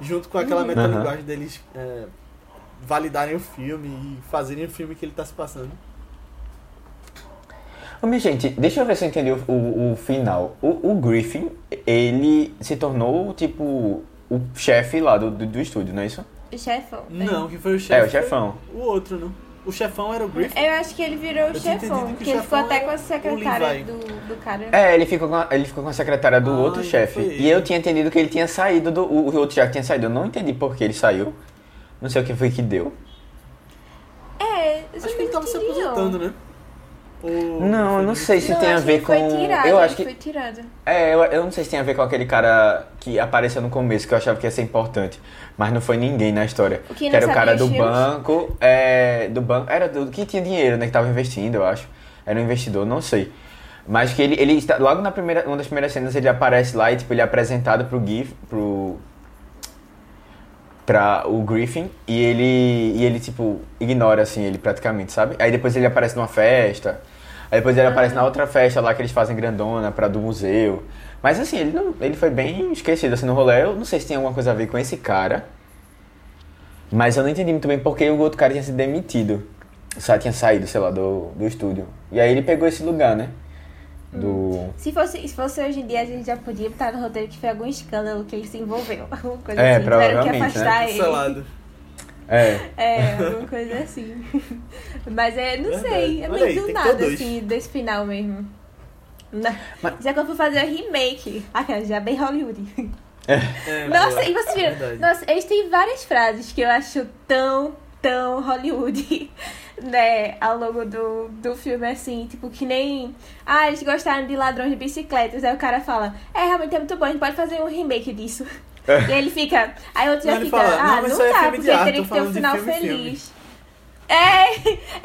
C: Junto com aquela uhum. metalinguagem deles é, validarem o filme e fazerem o filme que ele está se passando.
B: Ô, minha gente, deixa eu ver se eu entendi o, o, o final. O, o, Griffin, ele se tornou, tipo, o chefe lá do, do, do, estúdio, não é isso?
A: O chefão.
C: Não, que foi o
B: chefe. É, o chefão.
C: O outro, não. O chefão era o Griffin?
A: Eu acho que ele virou o chefão, que ele ficou até com a secretária do, do cara.
B: É, ele ficou com a, ele ficou com a secretária do ah, outro chefe. E eu tinha entendido que ele tinha saído do. O, o outro já tinha saído. Eu não entendi por que ele saiu. Não sei o que foi que deu.
A: É,
C: acho que ele tava se aposentando, né?
B: Ou não, eu não sei se
A: não,
B: tem a ver com.
A: Tirado,
B: eu acho que
A: foi tirado.
B: É, eu, eu não sei se tem a ver com aquele cara que apareceu no começo, que eu achava que ia ser importante. Mas não foi ninguém na história.
A: O que,
B: que era o cara do banco. É, do banco. Era do que tinha dinheiro, né? Que tava investindo, eu acho. Era um investidor, não sei. Mas que ele, ele está, logo na primeira, uma das primeiras cenas ele aparece lá e tipo, ele é apresentado pro GIF, pro, pra o Griffin e ele, e ele, tipo, ignora, assim, ele praticamente, sabe? Aí depois ele aparece numa festa, aí depois ele ah. aparece na outra festa lá que eles fazem grandona pra do museu. Mas assim, ele, não, ele foi bem esquecido, assim, no rolê. Eu não sei se tem alguma coisa a ver com esse cara, mas eu não entendi muito bem porque o outro cara tinha sido demitido. Só tinha saído, sei lá, do, do estúdio. E aí ele pegou esse lugar, né? Do.
A: Se fosse, se fosse hoje em dia, a gente já podia botar no roteiro que foi algum escândalo que ele se envolveu. Alguma coisa
B: é,
A: assim.
B: Tiveram que
A: né? afastar
B: né?
A: ele.
C: Salado.
B: É.
A: É, alguma coisa assim. Mas é, não Verdade. sei, é meio do nada, assim, desse final mesmo. Mas... Já que eu fui fazer o remake, aquela já bem Hollywood.
B: É.
C: É,
A: nossa, e você viu? Nossa, eles têm várias frases que eu acho tão, tão Hollywood né, ao longo do, do filme, assim, tipo, que nem. Ah, eles gostaram de ladrões de bicicletas. Aí o cara fala, é, realmente é muito bom, a gente pode fazer um remake disso. É. E aí ele fica. Aí o outro já fica,
C: fala,
A: ah, não,
C: não
A: dá, porque teria que ter um final
C: filme,
A: feliz.
C: Filme.
A: É,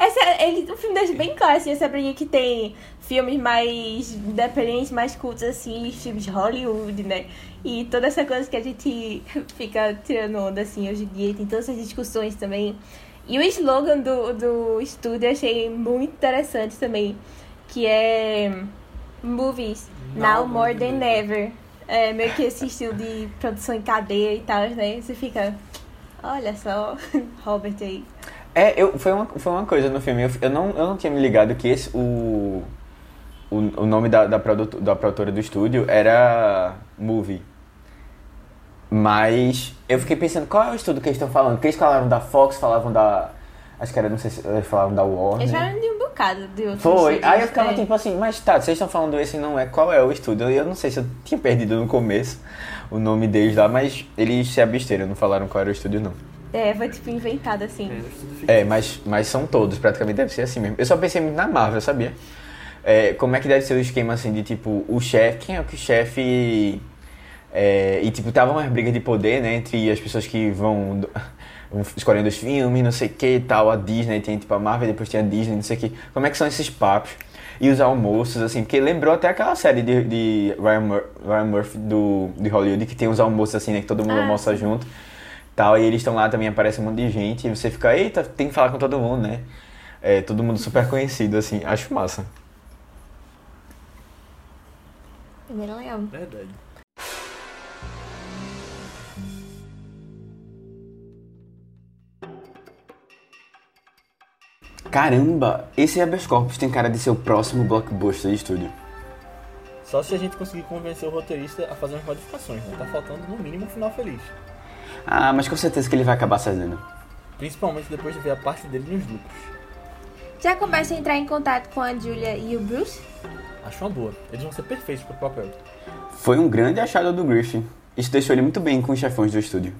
A: essa, ele, o filme deixa bem claro, assim, essa briga que tem filmes mais independentes, mais cultos, assim, filmes de Hollywood, né? E toda essa coisa que a gente fica tirando onda, assim, hoje em dia, tem todas essas discussões também e o slogan do, do estúdio eu achei muito interessante também, que é Movies Now, Now More Than Ever. É meio que esse estilo de produção em cadeia e tal, né? Você fica, olha só, Robert aí.
B: É, eu, foi, uma, foi uma coisa no filme, eu, eu, não, eu não tinha me ligado que esse, o, o, o nome da, da, produto, da produtora do estúdio era Movie. Mas eu fiquei pensando, qual é o estudo que eles estão falando? Porque eles falaram da Fox, falavam da. Acho que era, não sei se eles falavam da Warner.
A: Eles falaram de um bocado de outros
B: Foi. Aí eu ficava é. tipo assim, mas tá, vocês estão falando esse não é, qual é o estudo? Eu não sei se eu tinha perdido no começo o nome deles lá, mas eles se absteram, não falaram qual era o estúdio não.
A: É, foi tipo inventado assim.
B: É, mas, mas são todos, praticamente deve ser assim mesmo. Eu só pensei muito na Marvel, sabia? É, como é que deve ser o esquema assim de tipo, o chefe, quem é o que o chefe é, e, tipo, tava umas brigas de poder, né, entre as pessoas que vão, escolhendo os filmes, não sei o que e tal. A Disney tem, tipo, a Marvel, depois tem a Disney, não sei o que. Como é que são esses papos? E os almoços, assim, porque lembrou até aquela série de, de Ryan, Mur Ryan Murphy do, de Hollywood, que tem os almoços, assim, né, que todo mundo ah, almoça sim. junto. Tal, e eles estão lá também, aparece um monte de gente, e você fica, eita, tem que falar com todo mundo, né? É, todo mundo super conhecido, assim, acho massa.
A: É bem legal.
C: Verdade.
B: Caramba, esse habeas corpus tem cara de ser o próximo blockbuster de estúdio.
C: Só se a gente conseguir convencer o roteirista a fazer umas modificações, né? Tá faltando no mínimo um final feliz.
B: Ah, mas com certeza que ele vai acabar cedendo.
C: Principalmente depois de ver a parte dele nos lucros.
A: Já começa a entrar em contato com a Julia e o Bruce?
C: Acho uma boa. Eles vão ser perfeitos pro papel.
B: Foi um grande achado do Griffin. Isso deixou ele muito bem com os chefões do estúdio.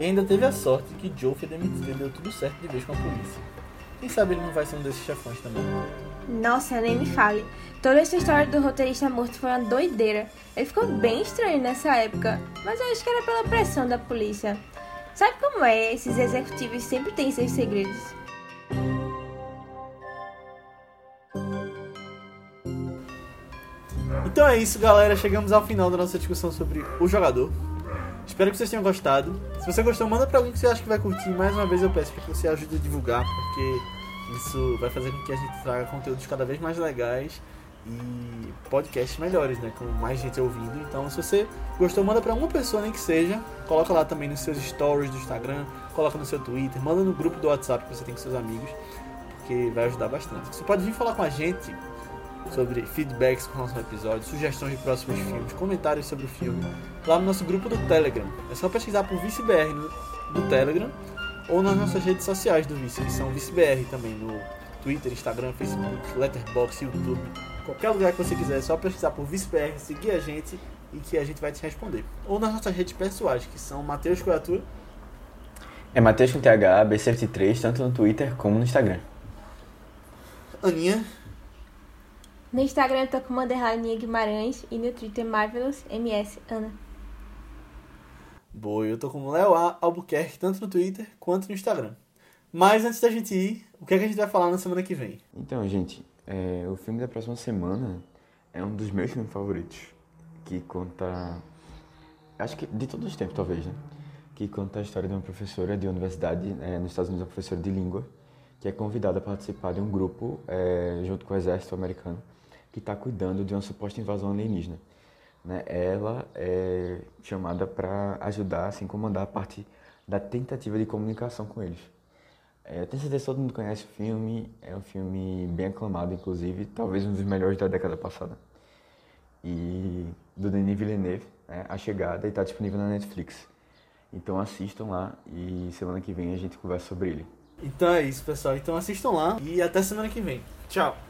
C: E ainda teve a sorte que Joe foi demitido e deu tudo certo de vez com a polícia. Quem sabe ele não vai ser um desses chefões também.
A: Nossa, nem me fale. Toda essa história do roteirista morto foi uma doideira. Ele ficou bem estranho nessa época, mas eu acho que era pela pressão da polícia. Sabe como é? Esses executivos sempre têm seus segredos.
C: Então é isso, galera. Chegamos ao final da nossa discussão sobre o jogador. Espero que vocês tenham gostado. Se você gostou, manda pra alguém que você acha que vai curtir. Mais uma vez eu peço que você ajude a divulgar, porque isso vai fazer com que a gente traga conteúdos cada vez mais legais e podcasts melhores, né? Com mais gente ouvindo. Então, se você gostou, manda pra uma pessoa, nem que seja. Coloca lá também nos seus stories do Instagram, coloca no seu Twitter, manda no grupo do WhatsApp que você tem com seus amigos, porque vai ajudar bastante. Você pode vir falar com a gente sobre feedbacks com relação ao episódio, sugestões de próximos filmes, comentários sobre o filme, lá no nosso grupo do Telegram. É só pesquisar por ViceBR no, no Telegram ou nas nossas redes sociais do Vice, que são ViceBR também, no Twitter, Instagram, Facebook, Letterboxd, YouTube. Qualquer lugar que você quiser, é só pesquisar por ViceBR, seguir a gente e que a gente vai te responder. Ou nas nossas redes pessoais, que são Matheus Coiatura,
B: É Matheus com TH, B73, tanto no Twitter como no Instagram.
C: Aninha,
A: No Instagram eu tô com Manderline Guimarães e no Twitter Marvelous MS Ana.
C: Boa, eu tô com o Léo A. Albuquerque, tanto no Twitter quanto no Instagram. Mas antes da gente ir, o que, é que a gente vai falar na semana que vem?
B: Então, gente, é, o filme da próxima semana é um dos meus filmes favoritos. Que conta. Acho que de todos os tempos, talvez, né? Que conta a história de uma professora de universidade é, nos Estados Unidos, uma professora de língua, que é convidada a participar de um grupo é, junto com o exército americano que está cuidando de uma suposta invasão alienígena. Né? Ela é chamada para ajudar, assim, comandar a parte da tentativa de comunicação com eles. É, eu tenho certeza que todo mundo conhece o filme, é um filme bem aclamado, inclusive, talvez um dos melhores da década passada. E do Denis Villeneuve, né? A Chegada, e está disponível na Netflix. Então assistam lá e semana que vem a gente conversa sobre ele.
C: Então é isso, pessoal. Então assistam lá e até semana que vem. Tchau!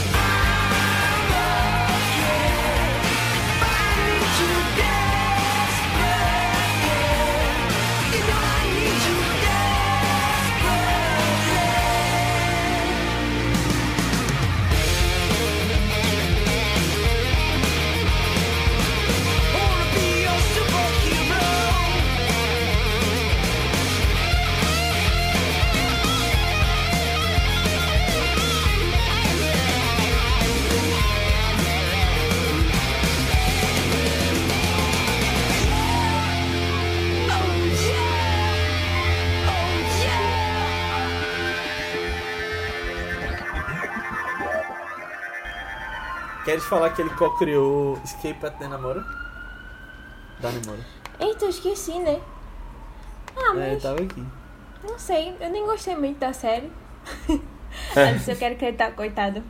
C: Queres falar que ele co-criou Escape at the Namora? Da Namora.
A: Eita, eu esqueci, né? Ah,
C: É,
A: mas
C: tava aqui.
A: não sei, eu nem gostei muito da série. Antes eu quero acreditar, coitado.